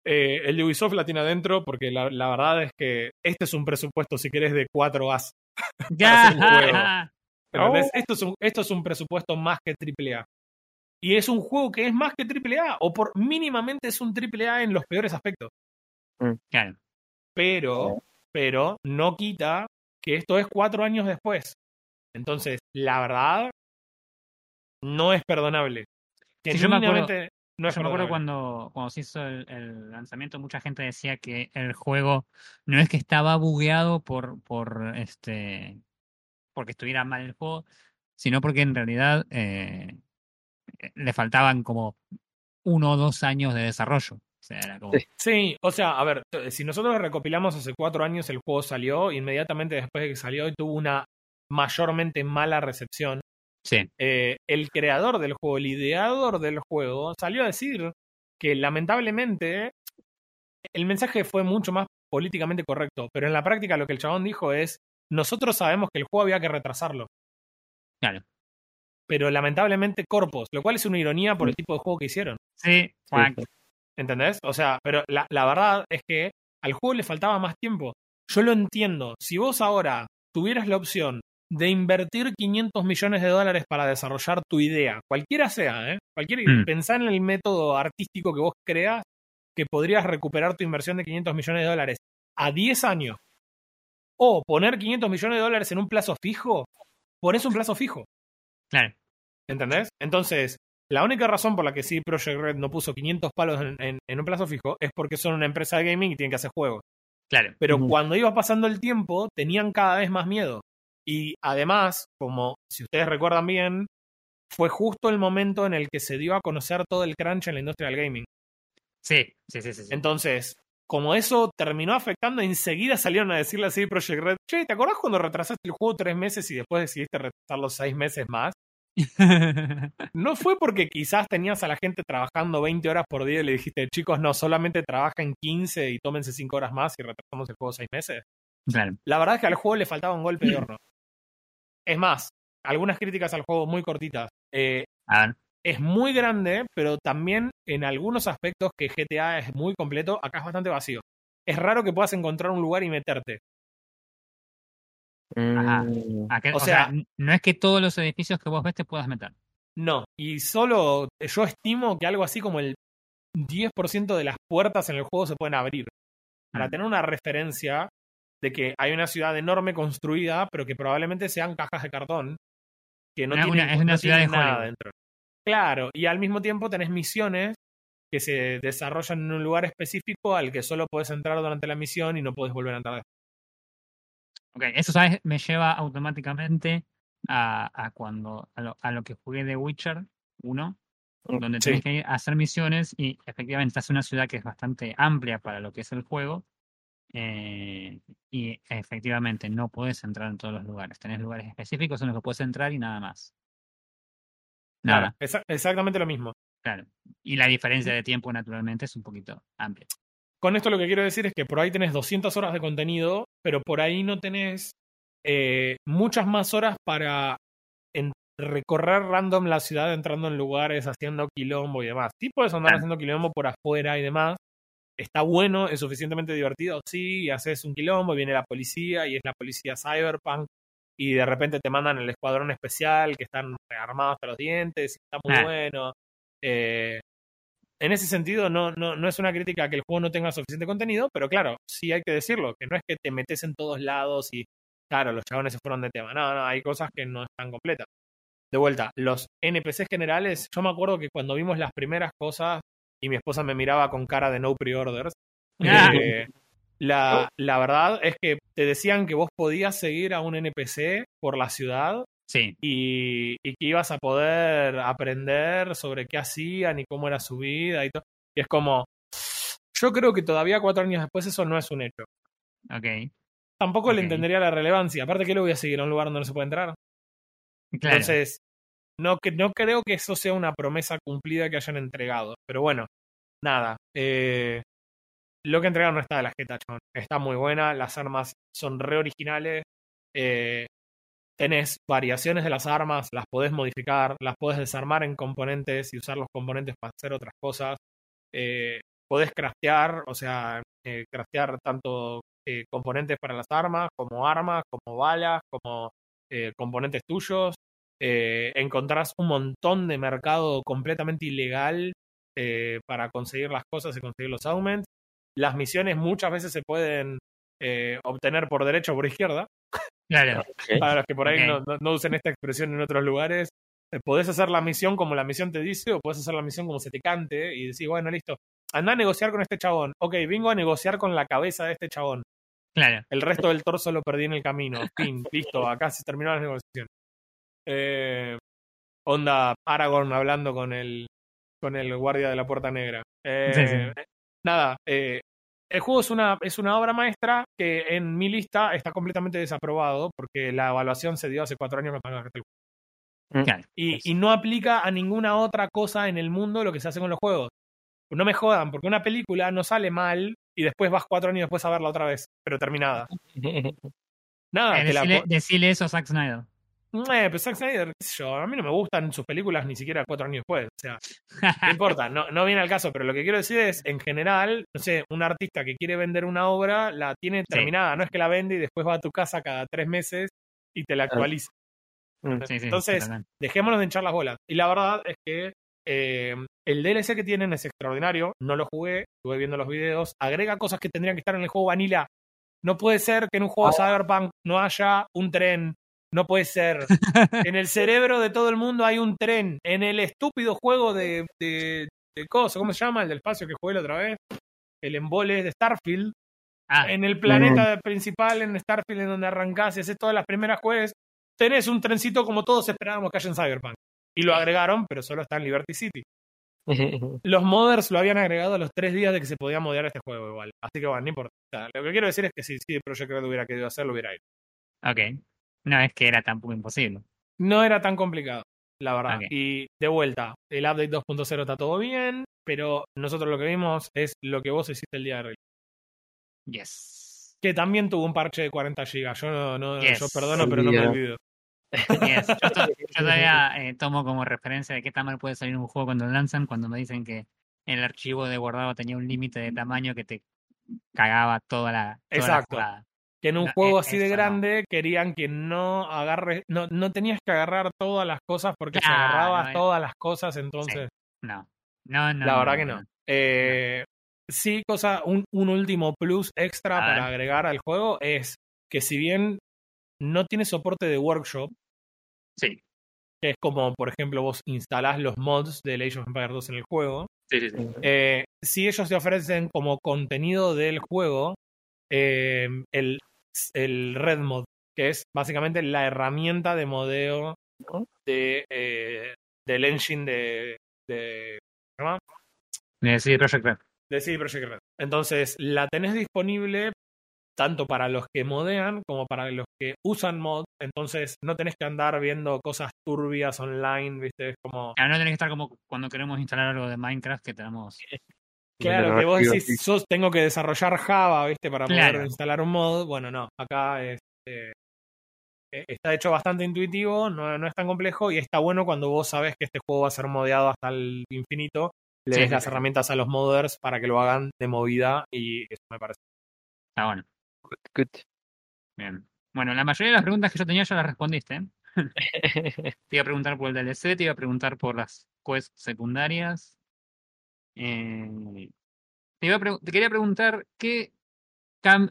Eh, el de Ubisoft la tiene adentro porque la, la verdad es que este es un presupuesto, si querés, de 4 as. Ya. Oh. Esto, es un, esto es un presupuesto más que AAA. Y es un juego que es más que AAA, o por mínimamente es un AAA en los peores aspectos. Claro, pero, pero no quita que esto es cuatro años después. Entonces, la verdad, no es perdonable. Sí, yo me acuerdo- Genuinamente, no es Yo me acuerdo cuando, cuando se hizo el, el lanzamiento, mucha gente decía que el juego no es que estaba bugueado por, por este porque estuviera mal el juego, sino porque en realidad eh, le faltaban como uno o dos años de desarrollo. O sea, era como, Sí. O sea, a ver, si nosotros recopilamos hace cuatro años el juego salió, inmediatamente después de que salió y tuvo una mayormente mala recepción. Sí, eh, el creador del juego, el ideador del juego, salió a decir que lamentablemente el mensaje fue mucho más políticamente correcto, pero en la práctica lo que el chabón dijo es, nosotros sabemos que el juego había que retrasarlo, claro. pero lamentablemente corpos, lo cual es una ironía por el tipo de juego que hicieron, Sí. ¿entendés? O sea, pero la, la verdad es que al juego le faltaba más tiempo. Yo lo entiendo, si vos ahora tuvieras la opción de invertir 500 millones de dólares para desarrollar tu idea, cualquiera sea, ¿eh? Cualquiera, Mm. pensá en el método artístico que vos creas que podrías recuperar tu inversión de 500 millones de dólares a 10 años o poner 500 millones de dólares en un plazo fijo, pones un plazo fijo, claro. ¿entendés? Entonces, la única razón por la que sí Project Red no puso 500 palos en, en- en un plazo fijo es porque son una empresa de gaming y tienen que hacer juegos. Claro, Pero cuando iba pasando el tiempo, tenían cada vez más miedo. Y además, como si ustedes recuerdan bien, fue justo el momento en el que se dio a conocer todo el crunch en la industria del gaming. sí, sí, sí, sí. sí. Entonces, como eso terminó afectando, enseguida salieron a decirle a Project Red, che, ¿te acordás cuando retrasaste el juego tres meses y después decidiste retrasarlo seis meses más? No fue porque quizás tenías a la gente trabajando 20 horas por día y le dijiste, chicos, no, solamente trabajen 15 y tómense 5 horas más y retrasamos el juego seis meses. claro, La verdad es que al juego le faltaba un golpe de horno. Es más, algunas críticas al juego muy cortitas. Eh, A ver. es muy grande, pero también en algunos aspectos que GTA es muy completo, acá es bastante vacío. Es raro que puedas encontrar un lugar y meterte. Ajá. Mm, ¿A qué- O sea, no es que todos los edificios que vos ves te puedas meter. No, y solo yo estimo que algo así como el 10% de las puertas en el juego se pueden abrir. Para Mm. tener una referencia de que hay una ciudad enorme construida, pero que probablemente sean cajas de cartón que no Una- tienen, es una no ciudad tienen de nada dentro. Claro, y al mismo tiempo tenés misiones que se desarrollan en un lugar específico al que solo puedes entrar durante la misión y no puedes volver a entrar después. Ok, eso ¿sabes? me lleva automáticamente a, a cuando a lo, a lo que jugué de Witcher 1, donde Sí. tenés que ir a hacer misiones y efectivamente estás en una ciudad que es bastante amplia para lo que es el juego. Eh, y efectivamente no puedes entrar en todos los lugares. Tenés lugares específicos en los que puedes entrar y nada más. Nada, Claro, exa- exactamente lo mismo. claro. Y la diferencia de tiempo, naturalmente, es un poquito amplia. Con esto lo que quiero decir es que por ahí tenés 200 horas de contenido, pero por ahí no tenés eh, muchas más horas para recorrer random la ciudad entrando en lugares, haciendo quilombo y demás. Sí puedes andar Claro. haciendo quilombo por afuera y demás. Está bueno, es suficientemente divertido, sí, y haces un quilombo y viene la policía y es la policía cyberpunk y de repente te mandan el escuadrón especial que están armados hasta los dientes y está muy Ah. bueno. Eh, en ese sentido, no, no, no es una crítica a que el juego no tenga suficiente contenido, pero claro, sí hay que decirlo, que no es que te metes en todos lados y, claro, los chabones se fueron de tema. No, no, hay cosas que no están completas. De vuelta, los NPCs generales, yo me acuerdo que cuando vimos las primeras cosas y mi esposa me miraba con cara de no pre-orders, Ah. eh, la, la verdad es que te decían que vos podías seguir a un NPC por la ciudad Sí, y, y que ibas a poder aprender sobre qué hacían y cómo era su vida y todo. Y es como, yo creo que todavía cuatro años después eso no es un hecho. ok. Tampoco le entendería la relevancia. Aparte que lo voy a seguir a un lugar donde no se puede entrar. Claro. Entonces, no, no creo que eso sea una promesa cumplida que hayan entregado. Pero bueno, nada. eh, lo que entregaron está de la jeta, chabón. Está muy buena. Las armas son re originales. eh, tenés variaciones de las armas, las podés modificar, las podés desarmar en componentes y usar los componentes para hacer otras cosas. Eh, podés craftear, o sea, eh, craftear tanto componentes para las armas, como armas, como balas, como componentes tuyos. Eh, encontrás un montón de mercado completamente ilegal eh, para conseguir las cosas y conseguir los auments. Las misiones muchas veces se pueden eh, obtener por derecha o por izquierda. Claro. Para los que por ahí no, no- no usen esta expresión en otros lugares, eh, podés hacer la misión como la misión te dice o podés hacer la misión como se te cante y decir, bueno, listo, anda a negociar con este chabón. Ok, vengo a negociar con la cabeza de este chabón. Claro. El resto del torso lo perdí en el camino. Fin, listo, acá se terminó la negociación. Eh, onda Aragorn hablando con el, con el guardia de la puerta negra. Eh, Sí, sí. Nada, eh, el juego es una, es una obra maestra que en mi lista está completamente desaprobado porque la evaluación se dio hace cuatro años que el juego. Claro. Y, y no aplica a ninguna otra cosa en el mundo lo que se hace con los juegos. No me jodan, porque una película no sale mal y después vas cuatro años después a verla otra vez, pero terminada. Nada, Eh, la decile eso a Zack Snyder. Eh, pero Zack Snyder, qué sé yo, a mí no me gustan sus películas ni siquiera cuatro años después. O sea, no importa, no, no viene al caso, pero lo que quiero decir es, en general, no sé, un artista que quiere vender una obra la tiene terminada, no es que la vende y después va a tu casa cada tres meses y te la actualiza. Mm. Sí, sí, Entonces, dejémonos de hinchar las bolas. Y la verdad es que eh, el DLC que tienen es extraordinario, no lo jugué, estuve viendo los videos, agrega cosas que tendrían que estar en el juego vanilla. No puede ser que en un juego de Cyberpunk no haya un tren. No puede ser. En el cerebro de todo el mundo hay un tren. En el estúpido juego de, de, de coso, ¿cómo se llama? El del espacio que jugué la otra vez. El embole de Starfield. Ah, En el planeta principal, en Starfield, en donde arrancás y haces todas las primeras jueves, tenés un trencito como todos esperábamos que haya en Cyberpunk. Y lo agregaron, pero solo está en Liberty City. Los modders lo habían agregado a los tres días de que se podía modear este juego igual. Así que bueno, no importa. O sea, lo que quiero decir es que si, si Project Red hubiera querido hacerlo, hubiera ido. ok. No es que era tampoco imposible. No era tan complicado, la verdad. Y de vuelta, el update 2.0 está todo bien, pero nosotros lo que vimos es lo que vos hiciste el día de hoy. Yes. Que también tuvo un parche de 40 GB. Yo no, no Yes. yo perdono, pero no me olvido. Yes. Yo, to- yo todavía eh, tomo como referencia de qué tan mal puede salir un juego cuando lo lanzan, cuando me dicen que el archivo de guardado tenía un límite de tamaño que te cagaba toda la, toda la Exacto. jugada. Que en un No, juego e- así de no. grande querían que no agarres, no, no tenías que agarrar todas las cosas porque si Claro, agarrabas eh. todas las cosas, entonces No, no, no. la verdad no, que no. Eh, Sí, cosa, un, un último plus extra para agregar al juego es que si bien no tiene soporte de workshop, Sí, que es como, por ejemplo, vos instalás los mods de Age of Empires 2 en el juego, sí, sí. sí. eh, si ellos te ofrecen como contenido del juego eh, el, el Red Mod, que es básicamente la herramienta de modeo de, eh, del engine de, de, ¿cómo se llama? Sí, Project Red. de CD Projekt Red. Entonces, la tenés disponible tanto para los que modean como para los que usan mod. Entonces, no tenés que andar viendo cosas turbias online, ¿viste? Es como. Ah, no tenés que estar como cuando queremos instalar algo de Minecraft que tenemos. Claro, que vos decís, sos, tengo que desarrollar Java, ¿viste? Para poder Claro. instalar un mod. Bueno, no. Acá es, eh, eh, está hecho bastante intuitivo, no, no es tan complejo y está bueno cuando vos sabés que este juego va a ser modeado hasta el infinito. Le Sí, des sí, las sí. herramientas a los modders para que lo hagan de movida y eso me parece. Está bueno. Good, good. Bien. Bueno, la mayoría de las preguntas que yo tenía ya las respondiste. ¿eh? Te iba a preguntar por el DLC, te iba a preguntar por las quests secundarias. Eh, te, iba a pregu- te quería preguntar qué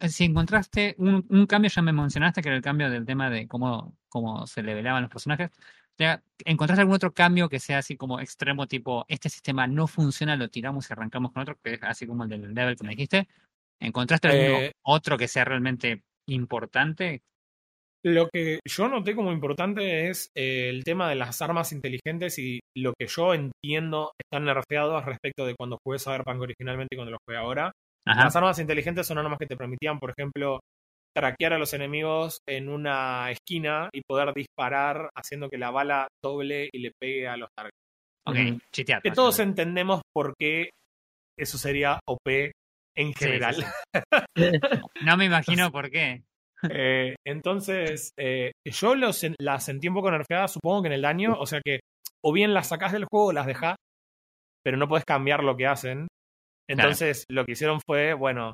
si encontraste un, un cambio, ya me mencionaste que era el cambio del tema de cómo, cómo se levelaban los personajes. Ya, ¿Encontraste algún otro cambio que sea así como extremo, tipo este sistema no funciona, lo tiramos y arrancamos con otro, que es así como el del level que me dijiste? ¿Encontraste algún Eh, otro que sea realmente importante? Lo que yo noté como importante es eh, el tema de las armas inteligentes y lo que yo entiendo están nerfeados respecto de cuando jugué Cyberpunk originalmente y cuando lo jugué ahora. Ajá. Las armas inteligentes son armas que te permitían, por ejemplo, traquear a los enemigos en una esquina y poder disparar haciendo que la bala doble y le pegue a los targets. Ok. Que todos entendemos por qué eso sería OP en Sí, general. sí, No me imagino por qué. Eh, entonces, eh, yo lo sen- las sentí un poco nerfeadas, supongo que en el daño. O sea que, o bien las sacás del juego o las dejás, pero no puedes cambiar lo que hacen. Entonces, lo que hicieron fue, bueno,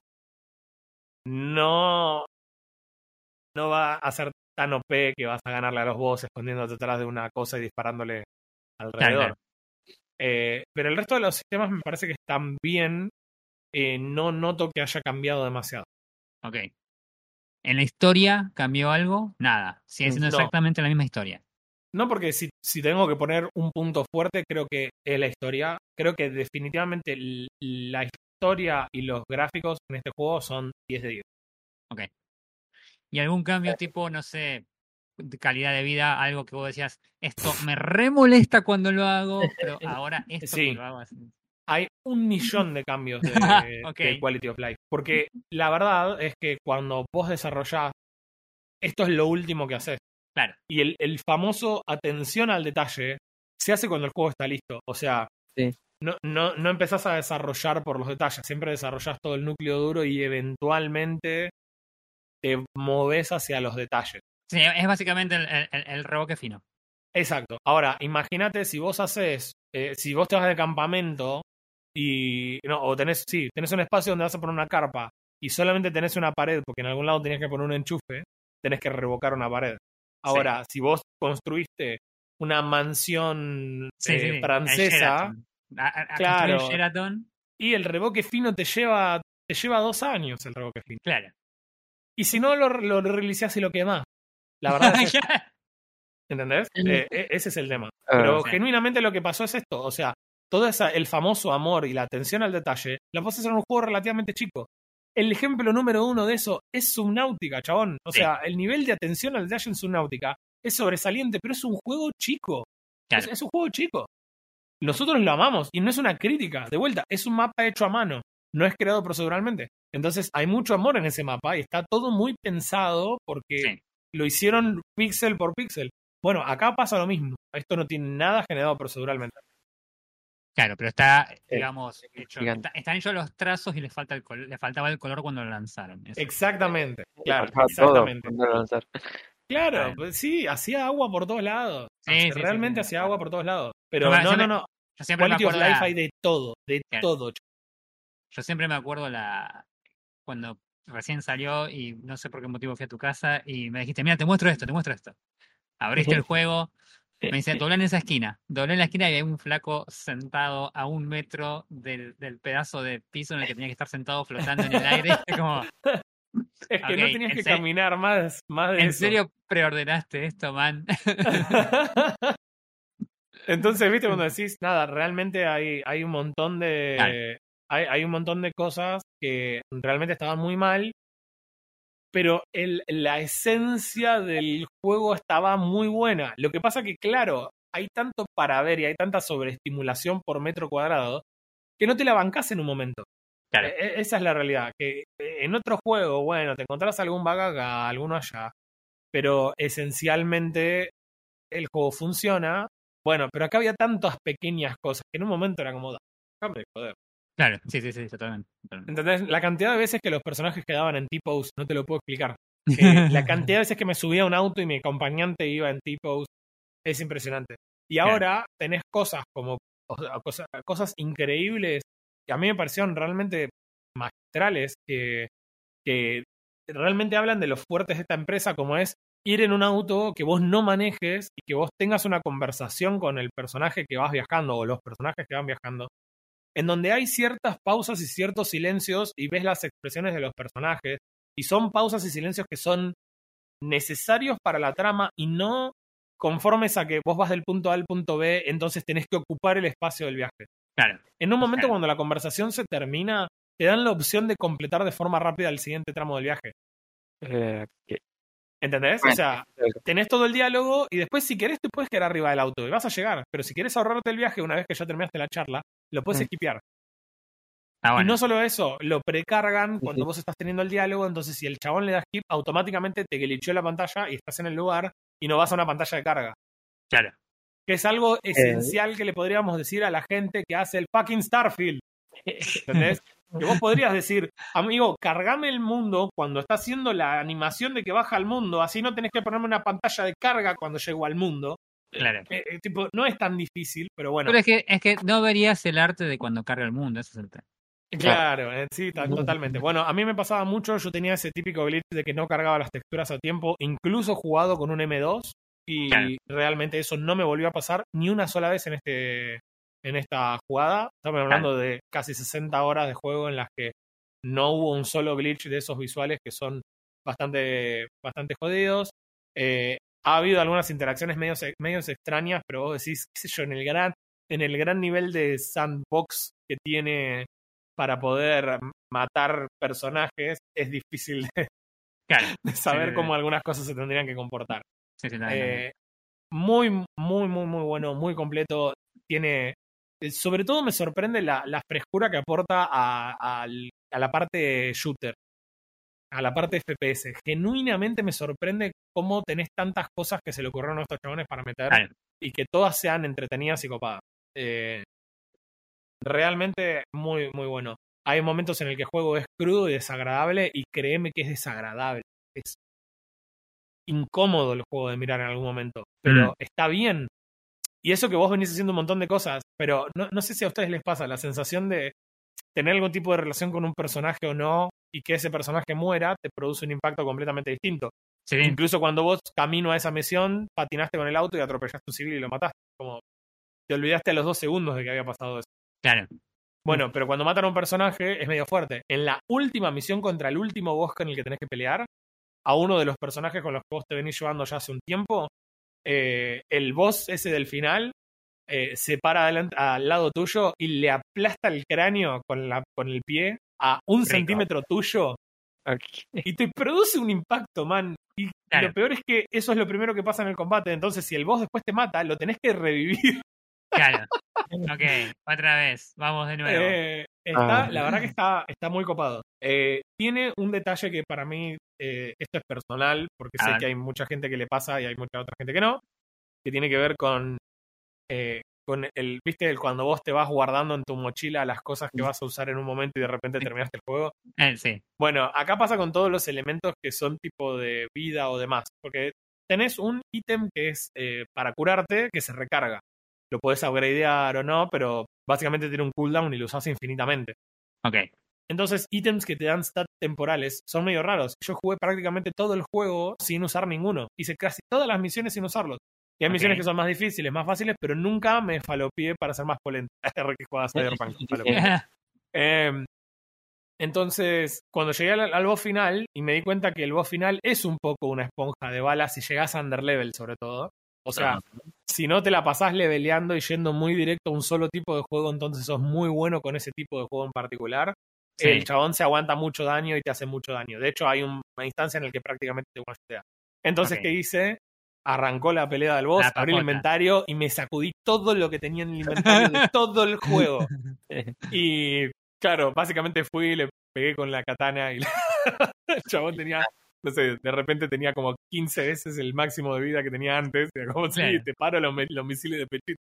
no, no va a ser tan OP que vas a ganarle a los boss escondiéndote detrás de una cosa y disparándole alrededor. claro. Eh, pero el resto de los sistemas me parece que están bien. Eh, no noto que haya cambiado demasiado. Ok. ¿En la historia cambió algo? Nada. Sigue siendo No. exactamente la misma historia. No, porque si, si tengo que poner un punto fuerte, creo que es la historia. Creo que definitivamente la historia y los gráficos en este juego son 10 de 10. ¿Y algún cambio tipo, no sé, de calidad de vida? Algo que vos decías, esto me remolesta cuando lo hago, pero ahora esto Sí. que lo hago así. Hay un millón de cambios de, Quality of Life. Porque la verdad es que cuando vos desarrollás, esto es lo último que haces. Claro. Y el, el famoso atención al detalle se hace cuando el juego está listo. O sea, Sí. no, no, no empezás a desarrollar por los detalles, siempre desarrollás todo el núcleo duro y eventualmente te moves hacia los detalles. Sí, es básicamente el, el, el revoque fino. Exacto. Ahora, imagínate si vos haces, eh, si vos te vas de campamento y, no, o tenés, sí, tenés un espacio donde vas a poner una carpa y solamente tenés una pared porque en algún lado tenías que poner un enchufe, tenés que revocar una pared. Ahora, si vos construiste una mansión Sí, eh, sí, francesa Sheraton. A, a- a Claro. Sheraton, y el revoque fino te lleva, te lleva dos años el revoque fino. claro. Y si no, lo, lo y lo quemás. La verdad es esa, ¿entendés? Eh, e- ese es el tema. Ah, Pero genuinamente lo que pasó es esto. O sea, todo esa, el famoso amor y la atención al detalle, la puedes hacer en un juego relativamente chico. El ejemplo número uno de eso es Subnautica, chabón. O Sí. sea, el nivel de atención al detalle en Subnautica es sobresaliente, pero es un juego chico. Claro. Es, es un juego chico. Nosotros lo amamos y no es una crítica. De vuelta, es un mapa hecho a mano. No es creado proceduralmente. Entonces hay mucho amor en ese mapa y está todo muy pensado porque Sí. lo hicieron píxel por píxel. Bueno, acá pasa lo mismo. Esto no tiene nada generado proceduralmente. Claro, pero está, digamos, hecho, gigante. está- están hechos los trazos y le falta el col- le faltaba el color cuando lo lanzaron. Eso. Exactamente. Claro, exactamente. Claro, pues sí, hacía agua por todos lados. Sí, sí, sí, realmente sí, hacía agua por todos lados. Pero no, no, me- no. Yo siempre me of acuerdo life la- hay de todo, de Claro. todo. Yo siempre me acuerdo la cuando recién salió y no sé por qué motivo fui a tu casa y me dijiste, mira, te muestro esto, te muestro esto. Abriste el juego, me dice, doblá en esa esquina. Doblé en la esquina y hay un flaco sentado a un metro del, del pedazo de piso en el que tenía que estar sentado flotando en el aire. Como, Es que no tenías ¿en que serio? caminar más, más de ¿en eso. serio preordenaste esto, man? Entonces, viste, cuando decís, nada, realmente hay, hay un montón de. Claro. Hay, hay un montón de cosas que realmente estaban muy mal. Pero el, la esencia del juego estaba muy buena. Lo que pasa que, claro, hay tanto para ver y hay tanta sobreestimulación por metro cuadrado que no te la bancás en un momento. Claro. E- e- Esa es la realidad. Que en otro juego, bueno, te encontrás algún bug acá, alguno allá. Pero esencialmente el juego funciona. Bueno, pero acá había tantas pequeñas cosas que en un momento era como, déjame de joder. Claro, sí, sí, sí, totalmente. totalmente. ¿Entendés? La cantidad de veces que los personajes quedaban en T-pose, no te lo puedo explicar. Eh, la cantidad de veces que me subía a un auto y mi acompañante iba en T-pose es impresionante. Y Claro. ahora tenés cosas como o sea, cosas, cosas increíbles que a mí me parecieron realmente magistrales que, que realmente hablan de los fuertes de esta empresa como es ir en un auto que vos no manejes y que vos tengas una conversación con el personaje que vas viajando o los personajes que van viajando en donde hay ciertas pausas y ciertos silencios y ves las expresiones de los personajes y son pausas y silencios que son necesarios para la trama y no conformes a que vos vas del punto A al punto B, entonces tenés que ocupar el espacio del viaje. Claro, En un momento Claro. cuando la conversación se termina, te dan la opción de completar de forma rápida el siguiente tramo del viaje. Eh, ¿Entendés? O sea, tenés todo el diálogo y después si querés te puedes quedar arriba del auto y vas a llegar. Pero si querés ahorrarte el viaje una vez que ya terminaste la charla, lo puedes Mm. esquipear. está Y no solo eso, lo precargan Sí, cuando sí. vos estás teniendo el diálogo, entonces si el chabón le da skip, automáticamente te glitchó la pantalla y estás en el lugar y no vas a una pantalla de carga. Claro, Que es algo esencial que le podríamos decir a la gente que hace el fucking Starfield. ¿Entendés? Que vos podrías decir, amigo, cargame el mundo cuando está haciendo la animación de que baja al mundo, así no tenés que ponerme una pantalla de carga cuando llego al mundo. claro. Eh, eh, tipo, no es tan difícil, pero bueno. Pero es que, es que no verías el arte de cuando carga el mundo, ese es el tema. Claro, eh, sí, ta- totalmente. Bueno, a mí me pasaba mucho, yo tenía ese típico glitch de que no cargaba las texturas a tiempo, incluso jugado con un M2, y Claro. realmente eso no me volvió a pasar ni una sola vez en este en esta jugada. Estamos hablando de casi 60 horas de juego en las que no hubo un solo glitch de esos visuales que son bastante, bastante jodidos. Eh, ha habido algunas interacciones medios, medios extrañas, pero vos decís, qué sé yo, en el gran, en el gran nivel de sandbox que tiene para poder matar personajes, es difícil de, Claro, de saber Sí, cómo algunas cosas se tendrían que comportar. sí, sí. Eh, muy, muy, muy, muy bueno, muy completo. Tiene. Eh, Sobre todo me sorprende la, la frescura que aporta a, la parte shooter, a la parte FPS. Genuinamente me sorprende cómo tenés tantas cosas que se le ocurrieron a estos chabones para meter y que todas sean entretenidas y copadas. Eh, realmente muy, muy bueno. Hay momentos en el que el juego es crudo y desagradable y créeme que es desagradable. Es incómodo el juego de mirar en algún momento, pero Mm. está bien. Y eso que vos venís haciendo un montón de cosas, pero no, no sé si a ustedes les pasa la sensación de tener algún tipo de relación con un personaje o no y que ese personaje muera te produce un impacto completamente distinto. Sí, Incluso cuando vos camino a esa misión, patinaste con el auto y atropellaste a un civil y lo mataste. Como te olvidaste a los dos segundos de que había pasado eso. claro. Bueno, pero cuando matan a un personaje es medio fuerte. En la última misión contra el último boss con el que tenés que pelear, a uno de los personajes con los que vos te venís llevando ya hace un tiempo, eh, el boss ese del final eh, se para adelante- al lado tuyo y le aplasta el cráneo con, la, con el pie a un Rico. centímetro tuyo y te produce un impacto, man. Y Claro. lo peor es que eso es lo primero que pasa en el combate. Entonces, si el boss después te mata, lo tenés que revivir. Claro. Ok, otra vez. Vamos de nuevo. Eh, está, Ah. La verdad que está, está muy copado. Eh, tiene un detalle que para mí, eh, esto es personal, porque sé ver. que hay mucha gente que le pasa y hay mucha otra gente que no, que tiene que ver con, eh, con el, viste, el cuando vos te vas guardando en tu mochila las cosas que vas a usar en un momento y de repente terminaste el juego. Eh, sí. Bueno, acá pasa con todos los elementos que son tipo de vida o demás, porque tenés un ítem que es eh, para curarte que se recarga. Lo podés upgradear o no, pero básicamente tiene un cooldown y lo usás infinitamente. Ok. Entonces, ítems que te dan stats temporales son medio raros. Yo jugué prácticamente todo el juego sin usar ninguno. Hice casi todas las misiones sin usarlos. Y hay misiones que son más difíciles, más fáciles, pero nunca me falopié para ser más polenta. que jugaba Cyberpunk. Eh, entonces, cuando llegué al, al boss final y me di cuenta que el boss final es un poco una esponja de balas si llegás a underlevel, sobre todo. O sea, si no te la pasás leveleando y yendo muy directo a un solo tipo de juego, entonces sos muy bueno con ese tipo de juego en particular. Sí. El chabón se aguanta mucho daño y te hace mucho daño. De hecho, hay un- una instancia en la que prácticamente te one Entonces. ¿qué hice? Arrancó la pelea del boss, abrí el inventario y me sacudí todo lo que tenía en el inventario de todo el juego. Y claro, básicamente fui y le pegué con la katana y la- el chabón tenía, no sé, de repente tenía como 15 veces el máximo de vida que tenía antes. Era como, sí, Claro. te paro los, mi- los misiles de pechito.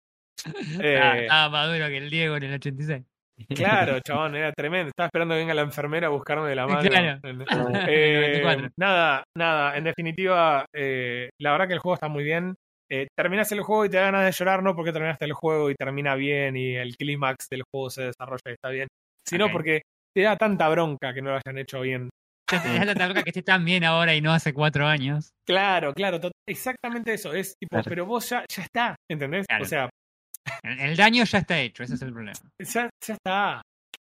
Ah, Estaba más duro que el Diego en el 86. Claro, chabón, era tremendo. Estaba esperando que venga la enfermera a buscarme de la mano. Claro. Eh, 94. nada, nada, en definitiva, eh, la verdad que el juego está muy bien. Eh, terminas el juego y te da ganas de llorar, no porque terminaste el juego y termina bien y el clímax del juego se desarrolla y está bien, sino Ok. porque te da tanta bronca que no lo hayan hecho bien. Ya te da la loca que esté tan bien ahora y no hace cuatro años. Claro, claro, exactamente eso. Es tipo, Claro. pero vos ya, ya está, ¿entendés? Claro. O sea, El, el daño ya está hecho, ese es el problema. ya, ya está.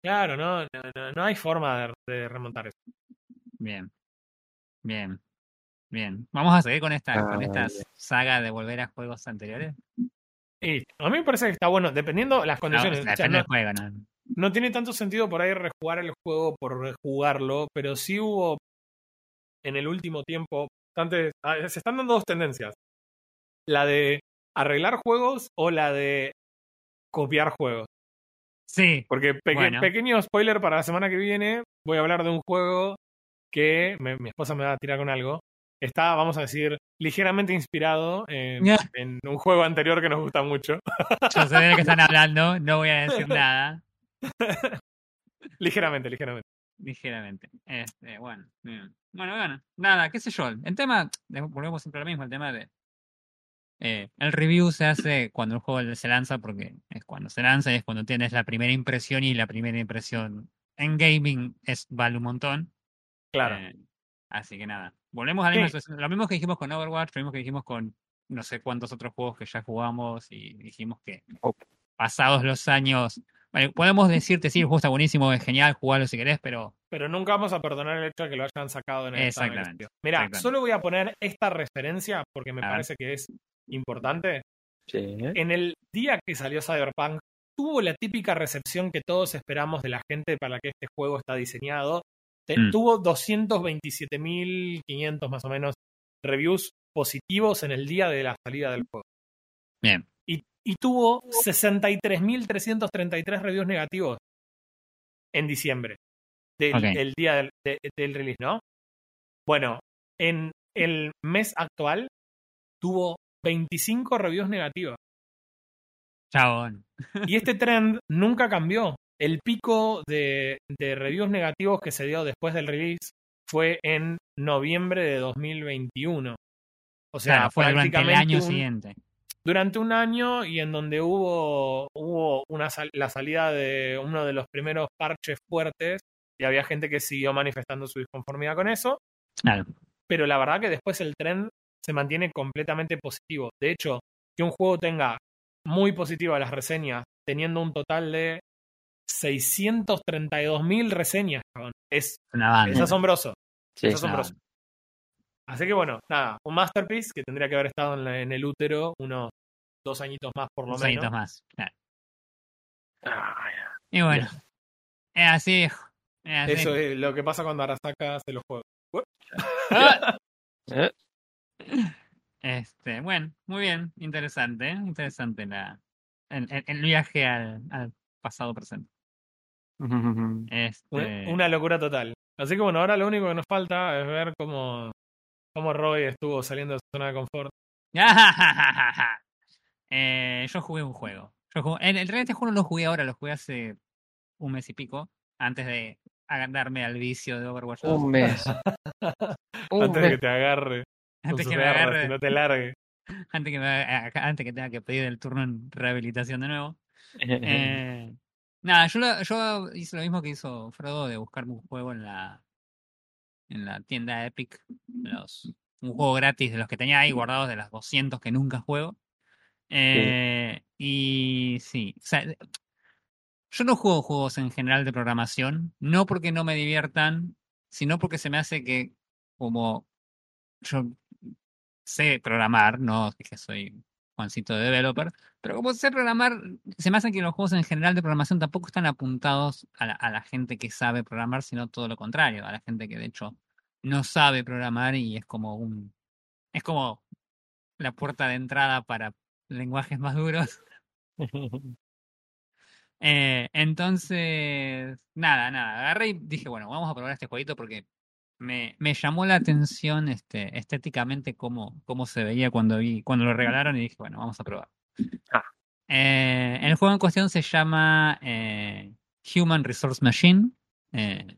Claro, no, no, no, no hay forma de, de remontar eso. Bien. Bien. Bien. Vamos a seguir con esta, Ah, con esta bien. saga de volver a juegos anteriores. Y a mí me parece que está bueno, dependiendo las No, condiciones. o O sea, no- del juego, ¿no? no tiene tanto sentido por ahí rejugar el juego por rejugarlo, pero sí hubo en el último tiempo bastantes- ah, se están dando dos tendencias. La de arreglar juegos o la de copiar juegos. Sí. Porque peque- Bueno. pequeño spoiler para la semana que viene, voy a hablar de un juego que me- mi esposa me va a tirar con algo. Está, vamos a decir, ligeramente inspirado en, un juego anterior que nos gusta mucho. Yo sé de lo que están hablando, no voy a decir nada. ligeramente, ligeramente. Ligeramente. Este, bueno, bien. Bueno, bueno, nada, qué sé yo. El tema, volvemos siempre a lo mismo, el tema de. Eh, el review se hace cuando el juego se lanza, porque es cuando se lanza y es cuando tienes la primera impresión y la primera impresión en gaming es vale un montón. Claro. Eh, así que nada. Volvemos a la Sí. misma situación. Lo mismo que dijimos con Overwatch, lo mismo que dijimos con no sé cuántos otros juegos que ya jugamos y dijimos que Oh. pasados los años. bueno, podemos decirte, sí, el juego está buenísimo, es genial, jugarlo si querés, pero Pero nunca vamos a perdonar el hecho de que lo hayan sacado en el Exactamente. Mira, solo voy a poner esta referencia porque me A ver. parece que es importante. Sí. En el día que salió Cyberpunk, tuvo la típica recepción que todos esperamos de la gente para la que este juego está diseñado. Mm. Tuvo 227.500 más o menos reviews positivos en el día de la salida del juego. bien. Y, y tuvo 63.333 reviews negativos en diciembre, del día del, de- del release, ¿no? Bueno, en el mes actual tuvo 25 reviews negativas. Chabón. Y este trend nunca cambió. El pico de, de reviews negativos que se dio después del release fue en noviembre de 2021. O sea, Claro, fue durante el año un- siguiente. durante un año y en donde hubo, hubo una sal- la salida de uno de los primeros parches fuertes y había gente que siguió manifestando su disconformidad con eso, Claro. pero la verdad que después el trend se mantiene completamente positivo. De hecho, que un juego tenga muy positivas las reseñas, teniendo un total de 632.000 reseñas, cabrón, es, es asombroso. Sí. es asombroso. Así que bueno, nada, un masterpiece que tendría que haber estado en, la- en el útero unos dos añitos más por lo Dos menos. añitos más. Claro. Ah, Y bueno. Es así. Es así. Eso es lo que pasa cuando Arasaka hace los juegos. Este, bueno, muy bien, interesante, ¿eh? interesante la, el, el- el viaje al, al pasado presente. Este, Una, locura total. Así que bueno, ahora lo único que nos falta es ver cómo, cómo Roy estuvo saliendo de su zona de confort. Eh, yo jugué un juego. Yo jugué- en, en realidad este juego no lo jugué ahora, lo jugué hace un mes y pico, antes de darme al vicio de Overwatch 2. un mes. Un antes de que te agarre. Antes que me agarre, que no te largue. antes que me antes que tenga que pedir el turno en rehabilitación de nuevo. Eh, nada, yo, lo- yo hice lo mismo que hizo Frodo de buscarme un juego en la en la tienda Epic, los, un juego gratis de los que tenía ahí guardados de las 200 que nunca juego. Eh, Y sí, o sea, yo no juego juegos en general de programación, no porque no me diviertan, sino porque se me hace que como yo sé programar, no es que soy Juancito de developer, pero como sé programar, se me hace que los juegos en general de programación tampoco están apuntados a la, a la gente que sabe programar, sino todo lo contrario, a la gente que de hecho no sabe programar y es como un es como la puerta de entrada para lenguajes más duros. Eh, entonces, nada, nada, agarré y dije, bueno, vamos a probar este jueguito porque me, me llamó la atención este, estéticamente cómo, cómo se veía cuando vi, cuando lo regalaron y dije, bueno, vamos a probar. Ah. Eh, el juego en cuestión se llama eh, Human Resource Machine. Eh,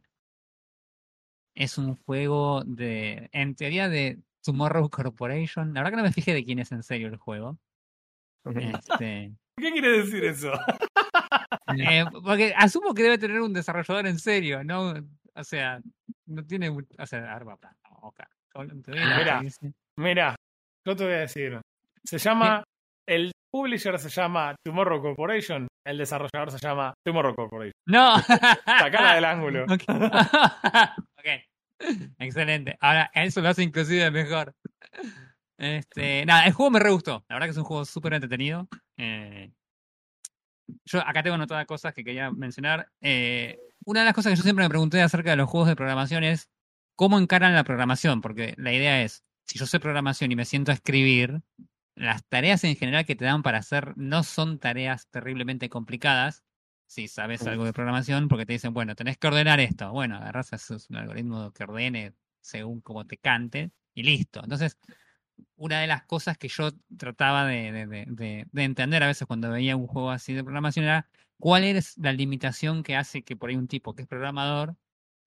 es un juego de, en teoría, de Tomorrow Corporation. La verdad que no me fijé de quién es en serio el juego. Este, ¿Qué quiere decir eso? porque asumo que debe tener un desarrollador en serio, ¿no? O sea, no tiene. O sea, arma, doy la Mira. Mira, yo te voy a decir. Se llama. El publisher se llama Tomorrow Corporation. El desarrollador se llama Tomorrow Corporation. No. Sacala del ángulo. Ok. Ok. Excelente. Ahora, eso lo hace inclusive mejor. Este, nada, el juego me re gustó. La verdad que es un juego súper entretenido. Eh, yo acá tengo anotadas cosas que quería mencionar. Eh, una de las cosas que yo siempre me pregunté acerca de los juegos de programación es cómo encaran la programación, porque la idea es, si yo sé programación y me siento a escribir, las tareas en general que te dan para hacer no son tareas terriblemente complicadas, si sabes algo de programación, porque te dicen, bueno, tenés que ordenar esto. Bueno, agarras un algoritmo que ordene según como te cante y listo. Entonces, una de las cosas que yo trataba de, de- de- de- de entender a veces cuando veía un juego así de programación era cuál es la limitación que hace que por ahí un tipo que es programador,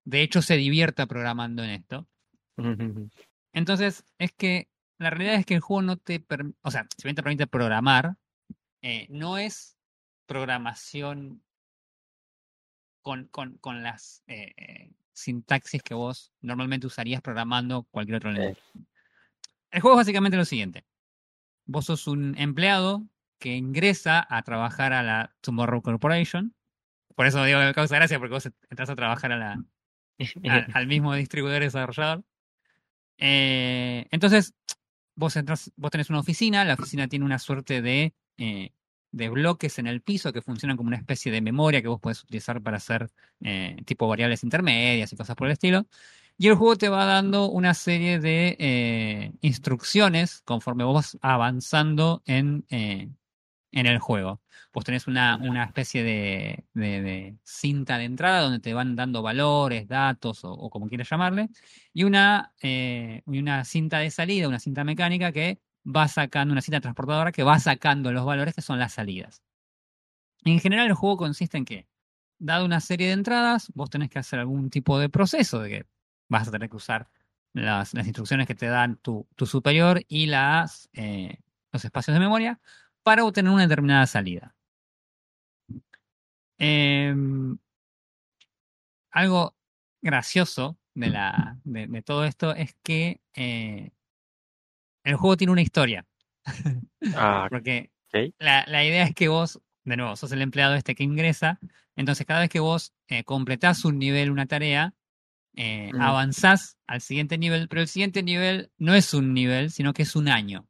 de hecho, se divierta programando en esto. Entonces, es que la realidad es que el juego no te permite, o sea, si bien te permite programar, eh, no es programación con, con, con las eh, eh, sintaxis que vos normalmente usarías programando cualquier otro lenguaje. El juego es básicamente lo siguiente. Vos sos un empleado que ingresa a trabajar a la Tomorrow Corporation. Por eso digo que me causa gracia, porque vos entras a trabajar a la, al, al mismo distribuidor desarrollador. Eh, entonces, vos, entras, vos tenés una oficina, la oficina tiene una suerte de, eh, de bloques en el piso que funcionan como una especie de memoria que vos podés utilizar para hacer eh, tipo variables intermedias y cosas por el estilo. Y el juego te va dando una serie de eh, instrucciones conforme vos avanzando en, eh, en el juego. Vos tenés una, una especie de, de- cinta de entrada donde te van dando valores, datos o, como quieras llamarle, y una, eh, una cinta de salida, una cinta mecánica que va sacando, una cinta transportadora que va sacando los valores que son las salidas. En general el juego consiste en que, dado una serie de entradas, vos tenés que hacer algún tipo de proceso de que vas a tener que usar las, las instrucciones que te dan tu, tu superior y las, eh, los espacios de memoria para obtener una determinada salida. Em, algo gracioso de, la, de, de todo esto es que eh, el juego tiene una historia. Ah, Porque la idea es que vos, de nuevo, sos el empleado este que ingresa. Entonces, cada vez que vos eh, completás un nivel, una tarea, eh, Mm. avanzás al siguiente nivel, pero el siguiente nivel no es un nivel, sino que es un año.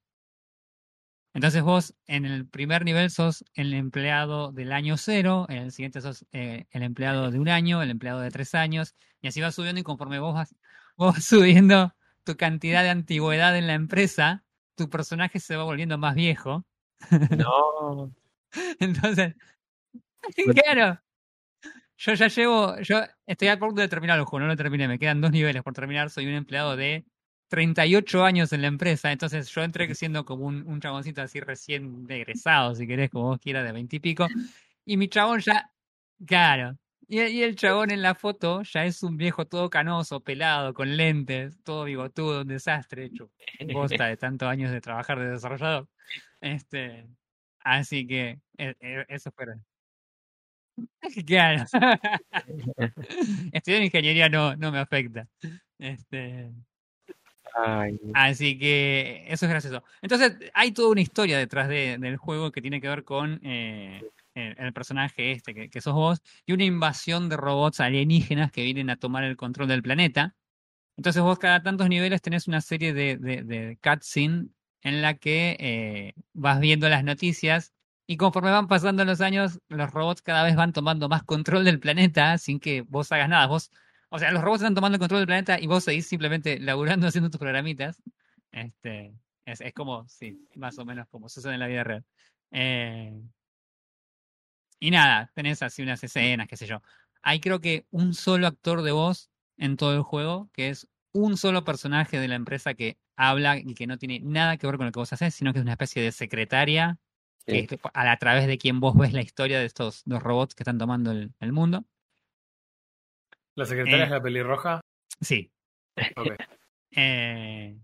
Entonces vos en el primer nivel sos el empleado del año cero, en el siguiente sos eh, el empleado de un año, el empleado de tres años, y así vas subiendo y conforme vos vas, vos vas subiendo tu cantidad de antigüedad en la empresa, tu personaje se va volviendo más viejo. No. Entonces, claro. Yo ya llevo, yo estoy a punto de terminar el juego, no lo terminé, me quedan dos niveles por terminar, soy un empleado de 38 años en la empresa, entonces yo entré siendo como un, un chaboncito así recién egresado, si querés, como vos quieras, de 20 y pico, y mi chabón ya, claro, Y, y el chabón en la foto ya es un viejo todo canoso, pelado, con lentes, todo bigotudo, un desastre, hecho bosta de tantos años de trabajar de desarrollador. Este, así que e- e- eso fueron. Claro. Estudiar ingeniería no, no me afecta. Este, Ay, Así que eso es gracioso. Entonces, hay toda una historia detrás de- del juego que tiene que ver con eh, el, el personaje este, que, que sos vos, y una invasión de robots alienígenas que vienen a tomar el control del planeta. Entonces, vos cada tantos niveles tenés una serie de, de, de cutscene en la que eh, vas viendo las noticias. Y conforme van pasando los años, los robots cada vez van tomando más control del planeta sin que vos hagas nada. Vos o sea, los robots están tomando el control del planeta y vos seguís simplemente laburando haciendo tus programitas. Este, es, como, sí, más o menos como sucede en la vida real. Eh, y nada, tenés así unas escenas, qué sé yo. Hay creo que un solo actor de voz en todo el juego, que es un solo personaje de la empresa que habla y que no tiene nada que ver con lo que vos haces, sino que es una especie de secretaria sí. es a, a través de quien vos ves la historia de estos dos robots que están tomando el, el mundo. ¿La secretaria Eh. es la pelirroja? Sí. Ok. Eh,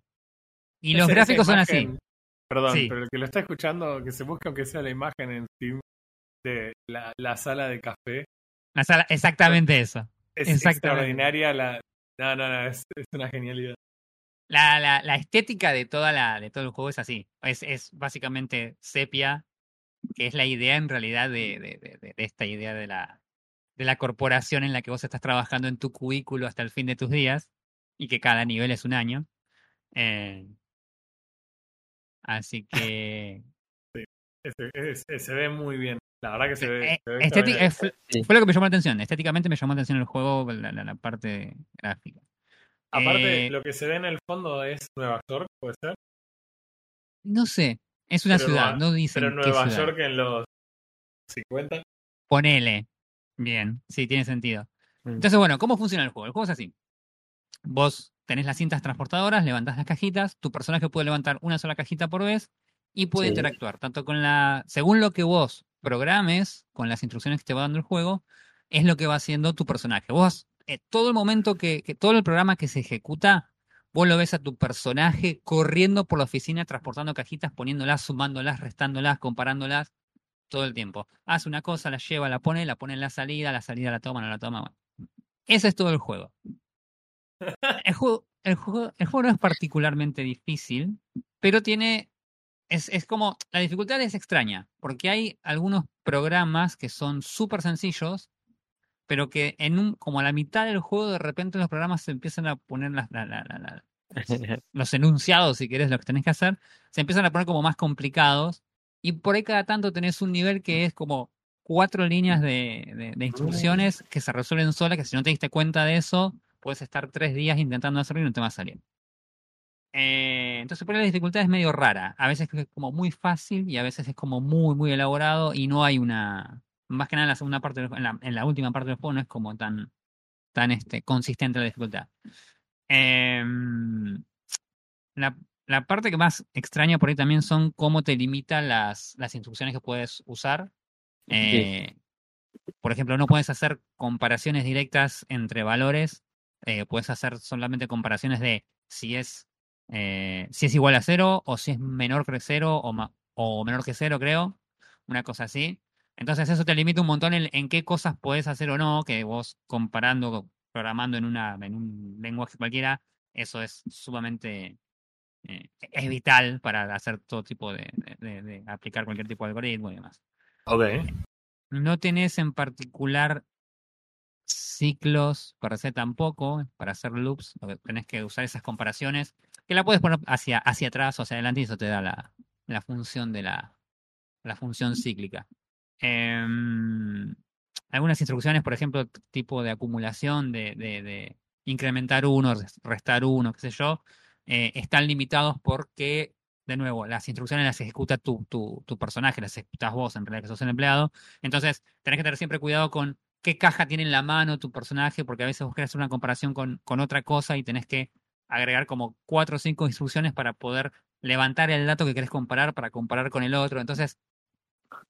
y los gráficos son así. Perdón, Sí. pero el que lo está escuchando, que se busque aunque sea la imagen en Steam de la, la sala de café. La sala- exactamente eso. Es Exactamente. extraordinaria la... No, no, no, es, es una genialidad. La, la, la estética de toda la, de todo el juego es así. Es, es básicamente sepia, que es la idea en realidad de, de, de- de esta idea de la, de la corporación en la que vos estás trabajando en tu cubículo hasta el fin de tus días y que cada nivel es un año. Eh, así que Es- es- es- se ve muy bien. La verdad que se ve... Eh, se ve eh, fue, Sí. fue lo que me llamó la atención. Estéticamente me llamó la atención el juego, la, la- la parte gráfica. Aparte, Eh, lo que se ve en el fondo es Nueva York, puede ser. No sé, es una Pero ciudad, Nueva- no dicen Pero qué Nueva ciudad. York en los 50. Ponele. Bien, sí, tiene sentido. Mm. Entonces, bueno, ¿cómo funciona el juego? El juego es así. Vos tenés las cintas transportadoras, levantás las cajitas, tu personaje puede levantar una sola cajita por vez y puede Sí. interactuar, tanto con la, según lo que vos programes, con las instrucciones que te va dando el juego, es lo que va haciendo tu personaje. Vos, eh, todo el momento que, que todo el programa que se ejecuta, vos lo ves a tu personaje corriendo por la oficina, transportando cajitas, poniéndolas, sumándolas, restándolas, comparándolas, todo el tiempo. Hace una cosa, la lleva, la pone, la pone en la salida, la salida la toma, no la toma. Ese es todo el juego. El juego, el juego, el juego no es particularmente difícil, pero tiene. Es, es como. La dificultad es extraña, porque hay algunos programas que son súper sencillos, pero que en un, como a la mitad del juego, de repente los programas se empiezan a poner las, la- la- la- la- los enunciados, si querés, lo que tenés que hacer, se empiezan a poner como más complicados. Y por ahí cada tanto tenés un nivel que es como cuatro líneas de, de- de instrucciones que se resuelven solas, que si no te diste cuenta de eso, puedes estar tres días intentando hacerlo y no te va a salir. Eh, entonces por ahí la dificultad es medio rara. A veces es como muy fácil y a veces es como muy, muy elaborado y no hay una... Más que nada en la segunda parte, del- en la, en la última parte del juego no es como tan, tan este, consistente la dificultad. Em, la, la parte que más extraña por ahí también son cómo te limita las, las instrucciones que puedes usar. Eh, Por ejemplo, no puedes hacer comparaciones directas entre valores. eh, puedes hacer solamente comparaciones de si es, eh, si es igual a cero o si es menor que cero o, o menor que cero, creo. Una cosa así. Entonces eso te limita un montón en, en qué cosas puedes hacer o no, que vos comparando, programando en, una, en un lenguaje cualquiera, eso es sumamente eh, es vital para hacer todo tipo de, de- de- de aplicar cualquier tipo de algoritmo y demás. Ok. No tenés en particular ciclos para hacer tampoco, para hacer loops, tenés que usar esas comparaciones, que la puedes poner hacia, hacia atrás o hacia adelante y eso te da la, la función de la, la función cíclica. Em, algunas instrucciones, por ejemplo, tipo de acumulación, de, de- de incrementar uno, res- restar uno, qué sé yo, eh, están limitados porque, de nuevo, las instrucciones las ejecuta tu personaje, las ejecutas vos, en realidad que sos el empleado. Entonces, tenés que tener siempre cuidado con qué caja tiene en la mano tu personaje, porque a veces vos querés hacer una comparación con, con otra cosa y tenés que agregar como cuatro o cinco instrucciones para poder levantar el dato que querés comparar para comparar con el otro. Entonces,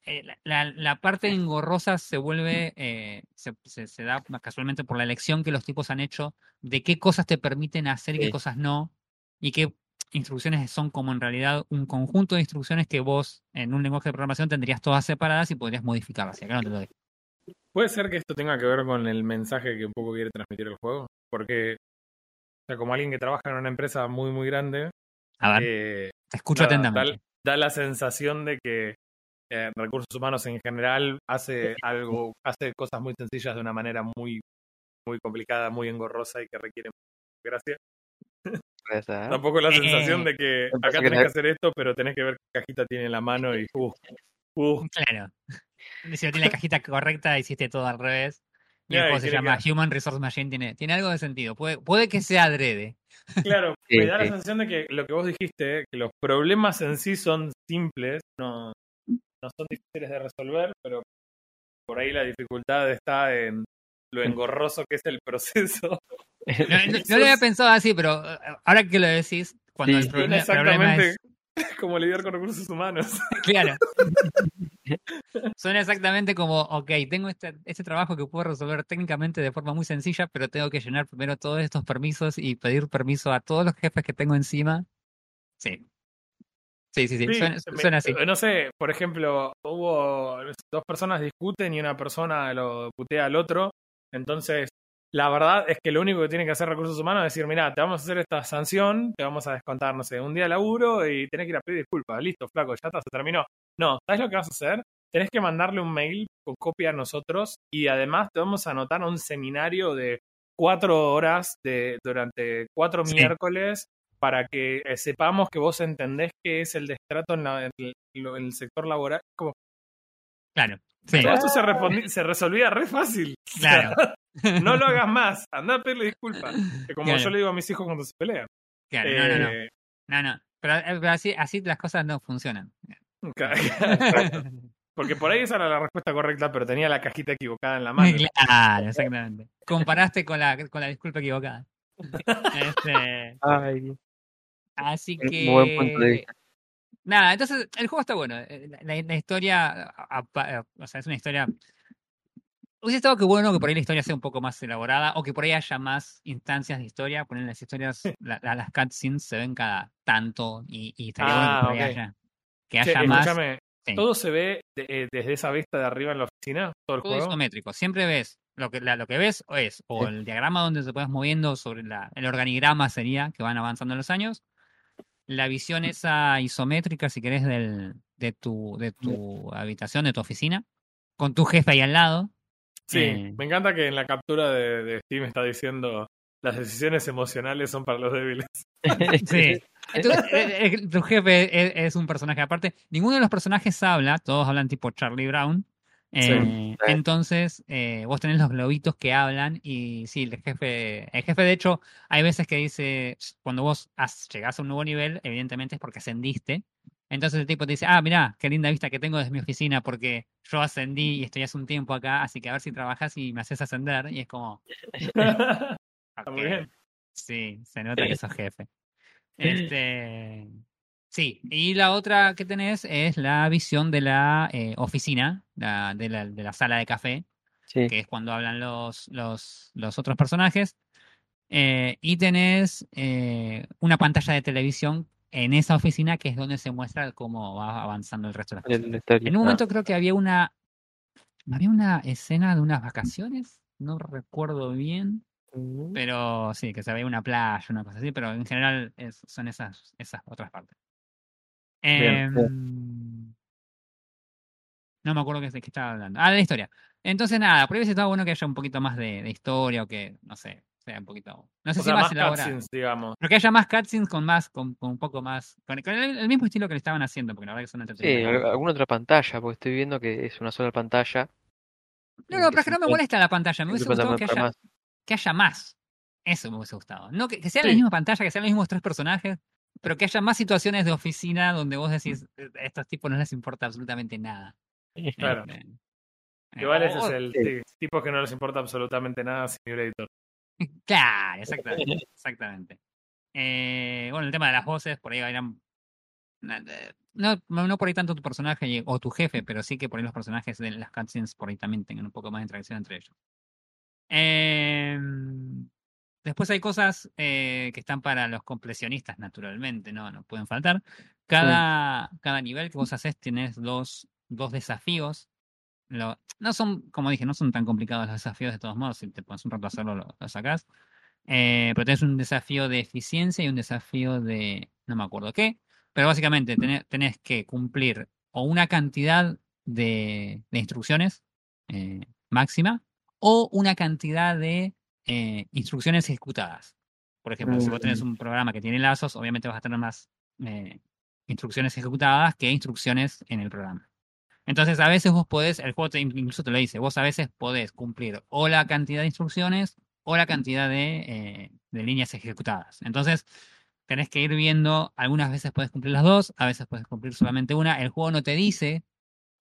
eh, la, parte engorrosa se vuelve, eh, se, se- se da casualmente por la elección que los tipos han hecho de qué cosas te permiten hacer y qué Sí. cosas no, y qué instrucciones son como en realidad un conjunto de instrucciones que vos en un lenguaje de programación tendrías todas separadas y podrías modificarlas. Y acá no te lo dejo. ¿Puede ser que esto tenga que ver con el mensaje que un poco quiere transmitir el juego? Porque, o sea, como alguien que trabaja en una empresa muy, muy grande, A ver, eh, te escucho nada, atentamente. da la sensación de que eh, recursos humanos en general hace algo, hace cosas muy sencillas de una manera muy, muy complicada, muy engorrosa y que requiere gracia. Tampoco la Eh, sensación de que acá tenés que hacer esto, pero tenés que ver qué cajita tiene en la mano y uh, uh, Claro. Si no tiene la cajita correcta, hiciste todo al revés. Y el se tiene llama que- Human Resource Machine. Tiene, tiene algo de sentido. Puede, puede que sea adrede. Claro, Sí, me da la sensación de que lo que vos dijiste, que los problemas en sí son simples, no, no son difíciles de resolver, pero por ahí la dificultad está en lo engorroso que es el proceso. No, no- no lo había pensado así, pero eh, ahora que lo decís, cuando Sí, el problema, exactamente es. como lidiar con recursos humanos. Claro. Suena exactamente como, ok, tengo este, este trabajo que puedo resolver técnicamente de forma muy sencilla, pero tengo que llenar primero todos estos permisos y pedir permiso a todos los jefes que tengo encima. Sí. Sí, sí, sí. Sí, suena, suena así. No sé, por ejemplo, hubo dos personas discuten y una persona lo putea al otro. Entonces, la verdad es que lo único que tiene que hacer recursos humanos es decir, mira, te vamos a hacer esta sanción, te vamos a descontar, no sé, un día de laburo y tenés que ir a pedir disculpas. Listo, flaco, ya está, se terminó. No, ¿sabes lo que vas a hacer? Tenés que mandarle un mail con copia a nosotros y además te vamos a anotar un seminario de cuatro horas de, durante cuatro Sí. miércoles para que eh, sepamos que vos entendés qué es el destrato en, la- en el, en el sector laboral. Como, Claro. Sí, todo esto se, se resolvía re fácil. claro. No lo hagas más, anda a pedirle disculpas. Que como Claro. yo le digo a mis hijos cuando se pelean. Claro, no, no, no. Eh, No, no. Pero, eh, pero así, así las cosas no funcionan. ca- Porque por ahí esa era la respuesta correcta, pero tenía la cajita equivocada en la mano. Claro, exactamente. Comparaste con la, con la disculpa equivocada. Este, Ay, Dios. Así que. buen punto de vista. Nada, entonces el juego está bueno. Eh, La, la- historia, a- o sea, es una historia. Hubiese estado que bueno que por ahí la historia sea un poco más elaborada o que por ahí haya más instancias de historia. Poner las historias, la- la- las cutscenes se ven cada tanto y, y estaría bueno que por ahí Ah, ok. haya, que haya más. escúchame, sí. ¿todo se ve de- eh, desde esa vista de arriba en la oficina? ¿Todo el Todo juego? isométrico. Siempre ves lo que, la- lo que ves o es o el diagrama donde se puedes moviendo sobre la, el organigrama sería que van avanzando los años. La visión esa isométrica, si querés, del, de tu, de tu habitación, de tu oficina, con tu jefe ahí al lado. Sí, Eh. me encanta que en la captura de, de Steam está diciendo las decisiones emocionales son para los débiles. Sí. Entonces, eh, eh, tu jefe es, es un personaje aparte. Ninguno de los personajes habla, todos hablan tipo Charlie Brown. Eh, Sí. Entonces, eh, vos tenés los globitos que hablan y sí, el jefe, el jefe de hecho, hay veces que dice, cuando vos has- llegás a un nuevo nivel, evidentemente es porque ascendiste. Entonces el tipo te dice, ah, mirá, qué linda vista que tengo desde mi oficina porque yo ascendí y estoy hace un tiempo acá, así que a ver si trabajas y me haces ascender. Y es como, Está muy bien. Sí, se nota que sos jefe. Este, sí, y la otra que tenés es la visión de la eh, oficina, la- de, la, de la sala de café, Sí. que es cuando hablan los, los, los otros personajes. Eh, y tenés eh, una pantalla de televisión en esa oficina que es donde se muestra cómo va avanzando el resto de las cosas. En un Ah, momento creo que había una había una escena de unas vacaciones, no recuerdo bien, mm, pero sí, que se veía una playa, una cosa así, pero en general es- son esas, esas otras partes. Em, no me acuerdo qué, de qué estaba hablando. Ah, de la historia. Entonces, nada, por ahí hubiese estado bueno que haya un poquito más de, de historia o que, no sé, sea un poquito. No sé O si sea, más cutscenes, digamos. Pero que haya más cutscenes con más, con, con un poco más. Con, con el, el mismo estilo que le estaban haciendo, porque la verdad que son Sí, entretenidas. al- alguna otra pantalla, porque estoy viendo que es una sola pantalla. No, no, pero es que no me molesta la pantalla. Me hubiese gustado que haya, más. que haya más. Eso me hubiese gustado. No que, que sea la Sí. misma pantalla, que sean los mismos tres personajes, pero que haya más situaciones de oficina donde vos decís, "Eh, a estos tipos no les importa absolutamente nada. Claro. Este, eh, Igual ese es el sí. sí, tipo que no les importa absolutamente nada, señor editor. Claro, exactamente. exactamente. Eh, bueno, el tema de las voces, por ahí eran. eh, no, no por ahí tanto tu personaje o tu jefe, pero sí que por ahí los personajes de las cutscenes por ahí también tengan un poco más de interacción entre ellos. Em, después hay cosas eh, que están para los completionistas, naturalmente, no, no pueden faltar. Cada, cada nivel que vos haces tenés dos, dos desafíos. Lo- no son, como dije, no son tan complicados los desafíos de todos modos. Si te pones un rato a hacerlo, lo, lo sacás. Eh, pero tenés un desafío de eficiencia y un desafío de no me acuerdo qué. Pero básicamente tenés, tenés que cumplir o una cantidad de, de instrucciones eh, máxima o una cantidad de eh, instrucciones ejecutadas. Por ejemplo, si vos tenés un programa que tiene lazos, obviamente vas a tener más eh, instrucciones ejecutadas que instrucciones en el programa. Entonces, a veces vos podés, el juego te- incluso te lo dice, vos a veces podés cumplir o la cantidad de instrucciones o la cantidad de, eh, de líneas ejecutadas. Entonces, tenés que ir viendo, algunas veces puedes cumplir las dos, a veces puedes cumplir solamente una. El juego no te dice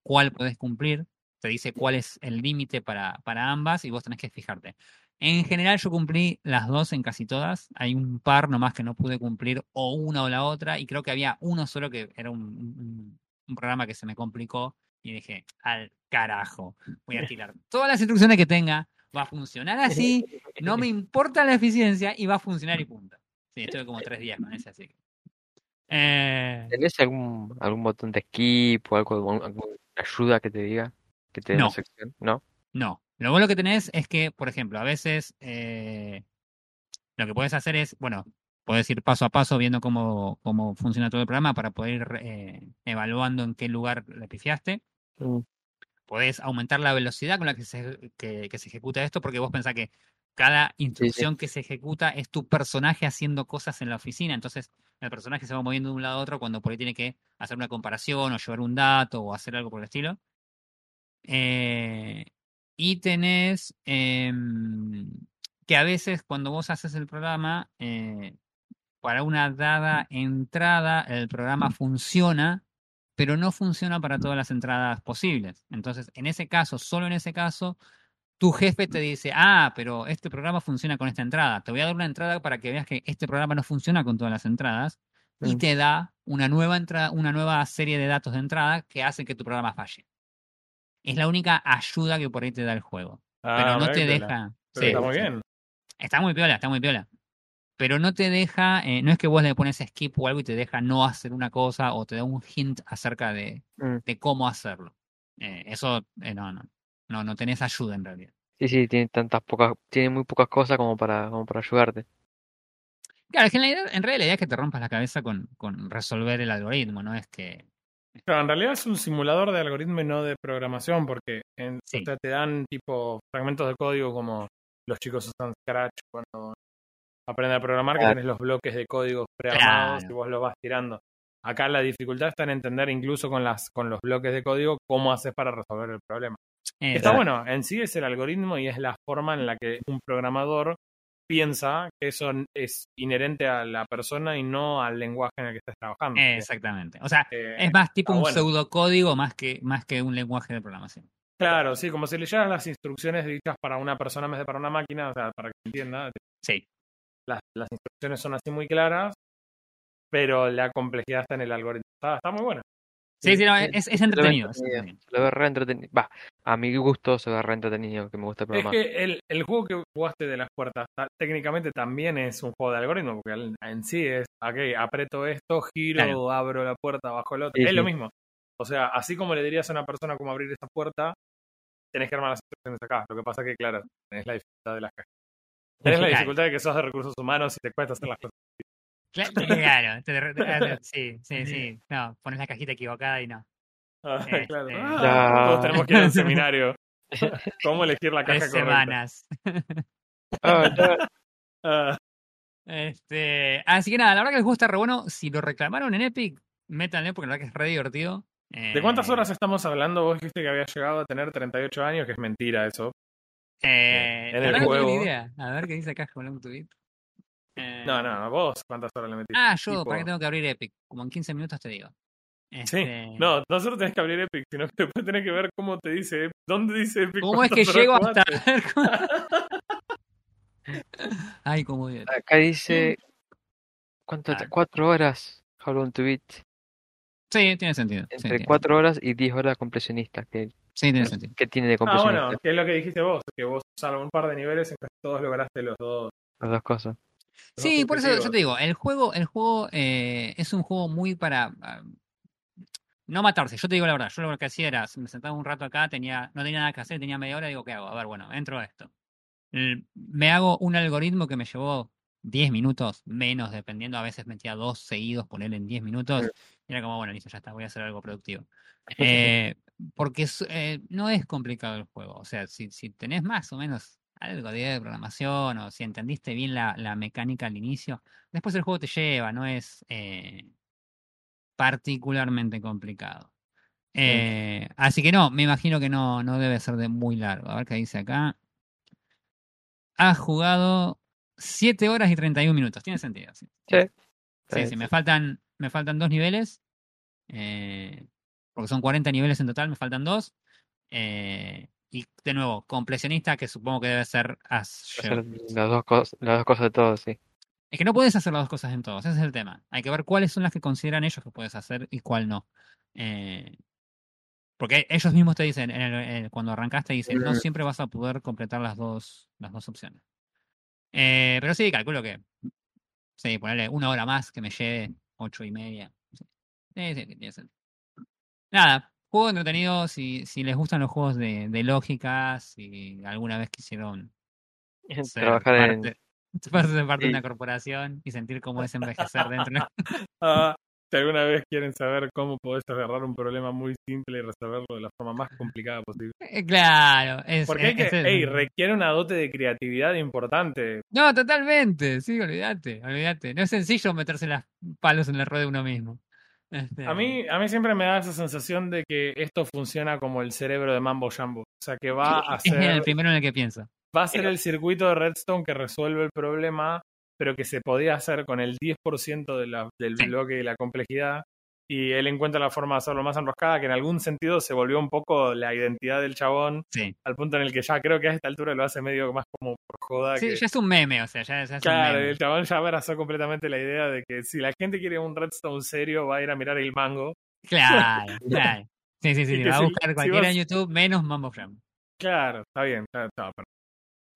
cuál puedes cumplir, te dice cuál es el límite para, para ambas y vos tenés que fijarte. En general yo cumplí las dos en casi todas. Hay un par nomás que no pude cumplir o una o la otra y creo que había uno solo que era un, un- un programa que se me complicó y dije, al carajo, voy a tirar todas las instrucciones que tenga, va a funcionar así, no me importa la eficiencia y va a funcionar y punto. Sí, estuve como tres días con ese así. que- Eh, ¿Tenés algún, algún botón de skip o algo, alguna ayuda que te diga? Que te dé No. una sección? ¿No? No. Lo bueno que tenés es que, por ejemplo, a veces eh, lo que puedes hacer es, bueno, puedes ir paso a paso viendo cómo, cómo funciona todo el programa para poder ir eh, evaluando en qué lugar le pifiaste. Mm. Podés aumentar la velocidad con la que se, que, que se ejecuta esto, porque vos pensás que cada instrucción que se ejecuta es tu personaje haciendo cosas en la oficina. Entonces, el personaje se va moviendo de un lado a otro cuando por ahí tiene que hacer una comparación o llevar un dato o hacer algo por el estilo. Eh, y tenés em, que a veces cuando vos haces el programa, eh, para una dada entrada, el programa funciona, pero no funciona para todas las entradas posibles. Entonces, en ese caso, solo en ese caso, tu jefe te dice, ah, pero este programa funciona con esta entrada. Te voy a dar una entrada para que veas que este programa no funciona con todas las entradas y te da una nueva entrada, una nueva serie de datos de entrada que hacen que tu programa falle. Es la única ayuda que por ahí te da el juego. Ah, Pero no te piola. deja. Pero sí, está muy bien. Está muy piola, está muy piola. Pero no te deja, eh, no es que vos le pones skip o algo y te deja no hacer una cosa o te da un hint acerca de, Mm. de cómo hacerlo. Eh, eso, eh, no, no, no, no tenés ayuda en realidad. Sí, sí, tiene tantas pocas, tiene muy pocas cosas como para, como para ayudarte. Claro, es que en realidad, en realidad la idea es que te rompas la cabeza con, con resolver el algoritmo, no es que... Claro, en realidad es un simulador de algoritmo y no de programación, porque en- Sí. o sea, te dan tipo fragmentos de código como los chicos usan Scratch cuando aprenden a programar, que tenés los bloques de código prearmados Claro. y vos los vas tirando. Acá la dificultad está en entender incluso con las con los bloques de código cómo haces para resolver el problema. eh, Está bueno, en sí es el algoritmo y es la forma en la que un programador piensa que eso es inherente a la persona y no al lenguaje en el que estés trabajando. Exactamente. O sea, Eh, es más tipo ah, un bueno. pseudocódigo más que, más que un lenguaje de programación. Claro, sí, como si leyeras las instrucciones dichas para una persona en vez de para una máquina, o sea, para que entienda, Sí. las, las instrucciones son así muy claras, pero la complejidad está en el algoritmo. Está, está muy bueno. Sí, sí, no, Sí, es, es Se lo ve entretenido. es entretenido, entretenido. se lo re entretenido. Va, a mi gusto se ve re entretenido, que me gusta el Es programa. que el, el juego que jugaste de las puertas ta- técnicamente también es un juego de algoritmo, porque en sí es, ok, aprieto esto, giro, Claro. abro la puerta bajo el otro. Sí, es lo mismo. O sea, así como le dirías a una persona cómo abrir esa puerta, tenés que armar las instrucciones acá. Lo que pasa que, claro, tenés la dificultad de las cajas. Tenés la Claro. dificultad de que sos de recursos humanos y te cuesta hacer las cosas. Cla- Claro, te- sí, sí, sí. No, pones la cajita equivocada y no. Ah, Este- claro. Ah, Ya. Todos tenemos que ir a un seminario. ¿Cómo elegir la caja Tres correcta? semanas. Ah. Ah, Este, así que nada, la verdad que el juego está re bueno. Si lo reclamaron en Epic, métanle porque la verdad que es re divertido. ¿De cuántas Eh, horas estamos hablando? Vos dijiste que había llegado a tener 38 años, que es mentira eso. Eh, en el verdad que no tengo ni juego? idea. A ver qué dice acá Long to Beat. Eh, No, no, vos, ¿cuántas horas le metiste? Ah, yo, Tipo- ¿para qué tengo que abrir Epic? Como en 15 minutos te digo. Sí, Este, no, no solo tenés que abrir Epic, sino que después tenés que ver cómo te dice Epic. ¿Dónde dice Epic? ¿Cómo es que llego hasta Ay, cómo Dios. Acá dice. ¿Cuánto? Ah. Cuatro horas. How long to beat. Sí, tiene sentido. sí, Entre tiene- 4 horas y 10 horas completionistas. ¿Qué, Sí, tiene sentido. qué tiene de Ah, completionista? bueno, que es lo que dijiste vos, que vos, salvo un par de niveles, en casi todos lograste los dos. Las dos cosas. Sí, por eso yo te digo, el juego, el juego eh, es un juego muy para ah, no matarse. Yo te digo la verdad, yo lo que hacía era, me sentaba un rato acá, tenía, no tenía nada que hacer, tenía media hora, digo, ¿qué hago? A ver, bueno, entro a esto. Me hago un algoritmo que me llevó 10 minutos, menos, dependiendo, a veces metía dos seguidos, poner en 10 minutos, y era como, bueno, listo, ya está, voy a hacer algo productivo. Eh, porque eh, no es complicado el juego. O sea, si, si tenés más o menos algo de programación o si entendiste bien la, la mecánica al inicio, después el juego te lleva, no es eh, particularmente complicado. Eh, así que no, me imagino que no, no debe ser de muy largo. A ver qué dice acá. Has jugado 7 horas y 31 minutos. Tiene sentido. Sí, Sí. sí, sí, me faltan, me faltan dos niveles. eh, porque son 40 niveles en total, me faltan dos. eh, y de nuevo, completionista, que supongo que debe ser as Hacer las dos, cosas, las dos cosas de todo, sí. Es que no puedes hacer las dos cosas en todos, ese es el tema. Hay que ver cuáles son las que consideran ellos que puedes hacer y cuál no. Eh, porque ellos mismos te dicen, en el- en el- cuando arrancaste, dicen, no siempre vas a poder completar las dos, las dos opciones. Eh, pero sí, calculo que, sí, ponerle una hora más que me lleve ocho y media. Sí, sí, sí, tiene sentido. Nada, juego entretenido, si, si les gustan los juegos de, de lógica, si alguna vez quisieron ser Trabajar en... parte, ser parte de una corporación y sentir cómo es envejecer dentro. Ah, si alguna vez quieren saber cómo podés agarrar un problema muy simple y resolverlo de la forma más complicada posible. Eh, Claro, es, Porque hay que, es- es- ey, requiere una dote de creatividad importante. No, totalmente, sí, olvídate, olvídate. No es sencillo meterse las palos en la rueda de uno mismo. Este, A mí, a mí siempre me da esa sensación de que esto funciona como el cerebro de Mambo Jambo. O sea, que va a es el ser, primero en el que pienso. va a ser el circuito de Redstone que resuelve el problema, pero que se podía hacer con el 10% de la, del Sí. bloque y la complejidad. Y él encuentra la forma de hacerlo más enroscada, que en algún sentido se volvió un poco la identidad del chabón, Sí, al punto en el que ya creo que a esta altura lo hace medio más como por joda. sí que... ya es un meme, o sea, ya, ya es Claro, un meme. el chabón ya abrazó completamente la idea de que si la gente quiere un Redstone serio, va a ir a mirar el mango. Claro, claro. Sí, sí, sí, va a buscar si cualquiera en YouTube menos Mambo Jam. Claro, está bien. Está, está, pero-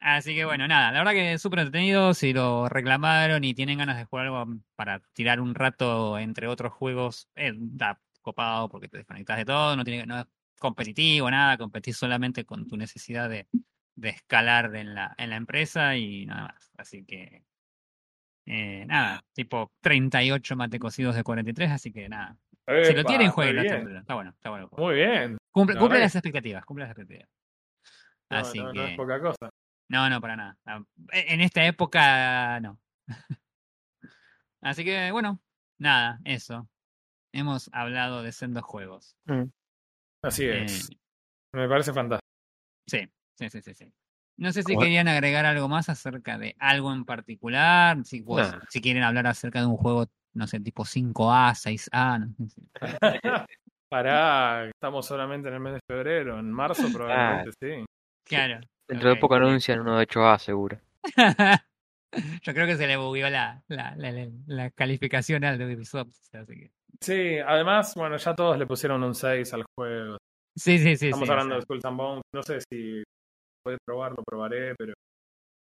Así que bueno, nada, la verdad que es súper entretenido. Si lo reclamaron y tienen ganas de jugar algo para tirar un rato entre otros juegos, eh, da copado porque te desconectas de todo, no, tiene, no es competitivo, nada, competís solamente con tu necesidad de, de escalar en la, en la empresa y nada más. Así que, eh, nada, tipo 38 mate cocidos de 43, así que nada. Si lo Epa, tienen, jueguen. bien. Está bueno, está bueno. Muy bien. Cumple, cumple las expectativas, cumple las expectativas. No, Así no, que... no es poca cosa. No, no, para nada. Ah, En esta época, no. Así que, bueno, nada, eso. Hemos hablado de sendos juegos. Así Eh, es. Me parece fantástico. sí, sí, sí, sí, sí. No sé si ¿Cómo? querían agregar algo más acerca de algo en particular. Si, vos- Nah. si quieren hablar acerca de un juego, no sé, tipo 5A, 6A. No sé. Pará, estamos solamente en el mes de febrero. En marzo probablemente sí. Claro. Dentro de poco anuncian uno de 8A, seguro. Yo creo que se le bugueó la, la, la, la- la calificación al de Ubisoft. así que- Sí, además, bueno, ya todos le pusieron un 6 al juego. Sí, sí, sí. Estamos sí, hablando de Skulls and Bones. No sé si puedes probarlo, probaré, pero.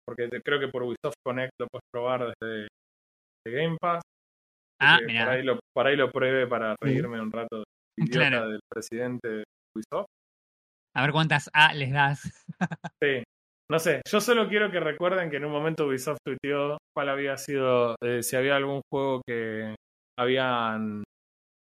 Porque creo que por Ubisoft Connect lo puedes probar desde de Game Pass. Ah, mirá. por, ahí lo, por ahí lo pruebe para reírme un rato del idiota Claro. del presidente de Ubisoft. A ver cuántas A les das. Sí. No sé, yo solo quiero que recuerden que en un momento Ubisoft tuiteó cuál había sido, eh, si había algún juego que habían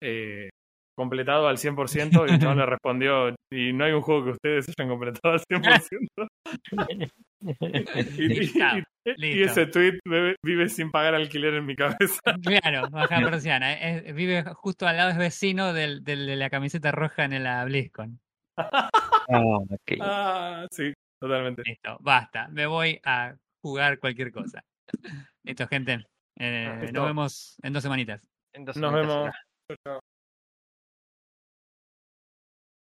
eh, completado al 100% y el chabón le respondió, y no hay un juego que ustedes hayan completado al 100%. y, y- Listo, y- y listo. ese tweet vive, vive sin pagar alquiler en mi cabeza. Claro, baja persiana. Es- vive justo al lado, es vecino del, del de la camiseta roja en la BlizzCon. Ah, ok. ah, sí, totalmente. Listo, basta. Me voy a jugar cualquier cosa. Listo, gente. Eh, listo. nos vemos en dos semanitas. Entonces, Nos mientras- vemos.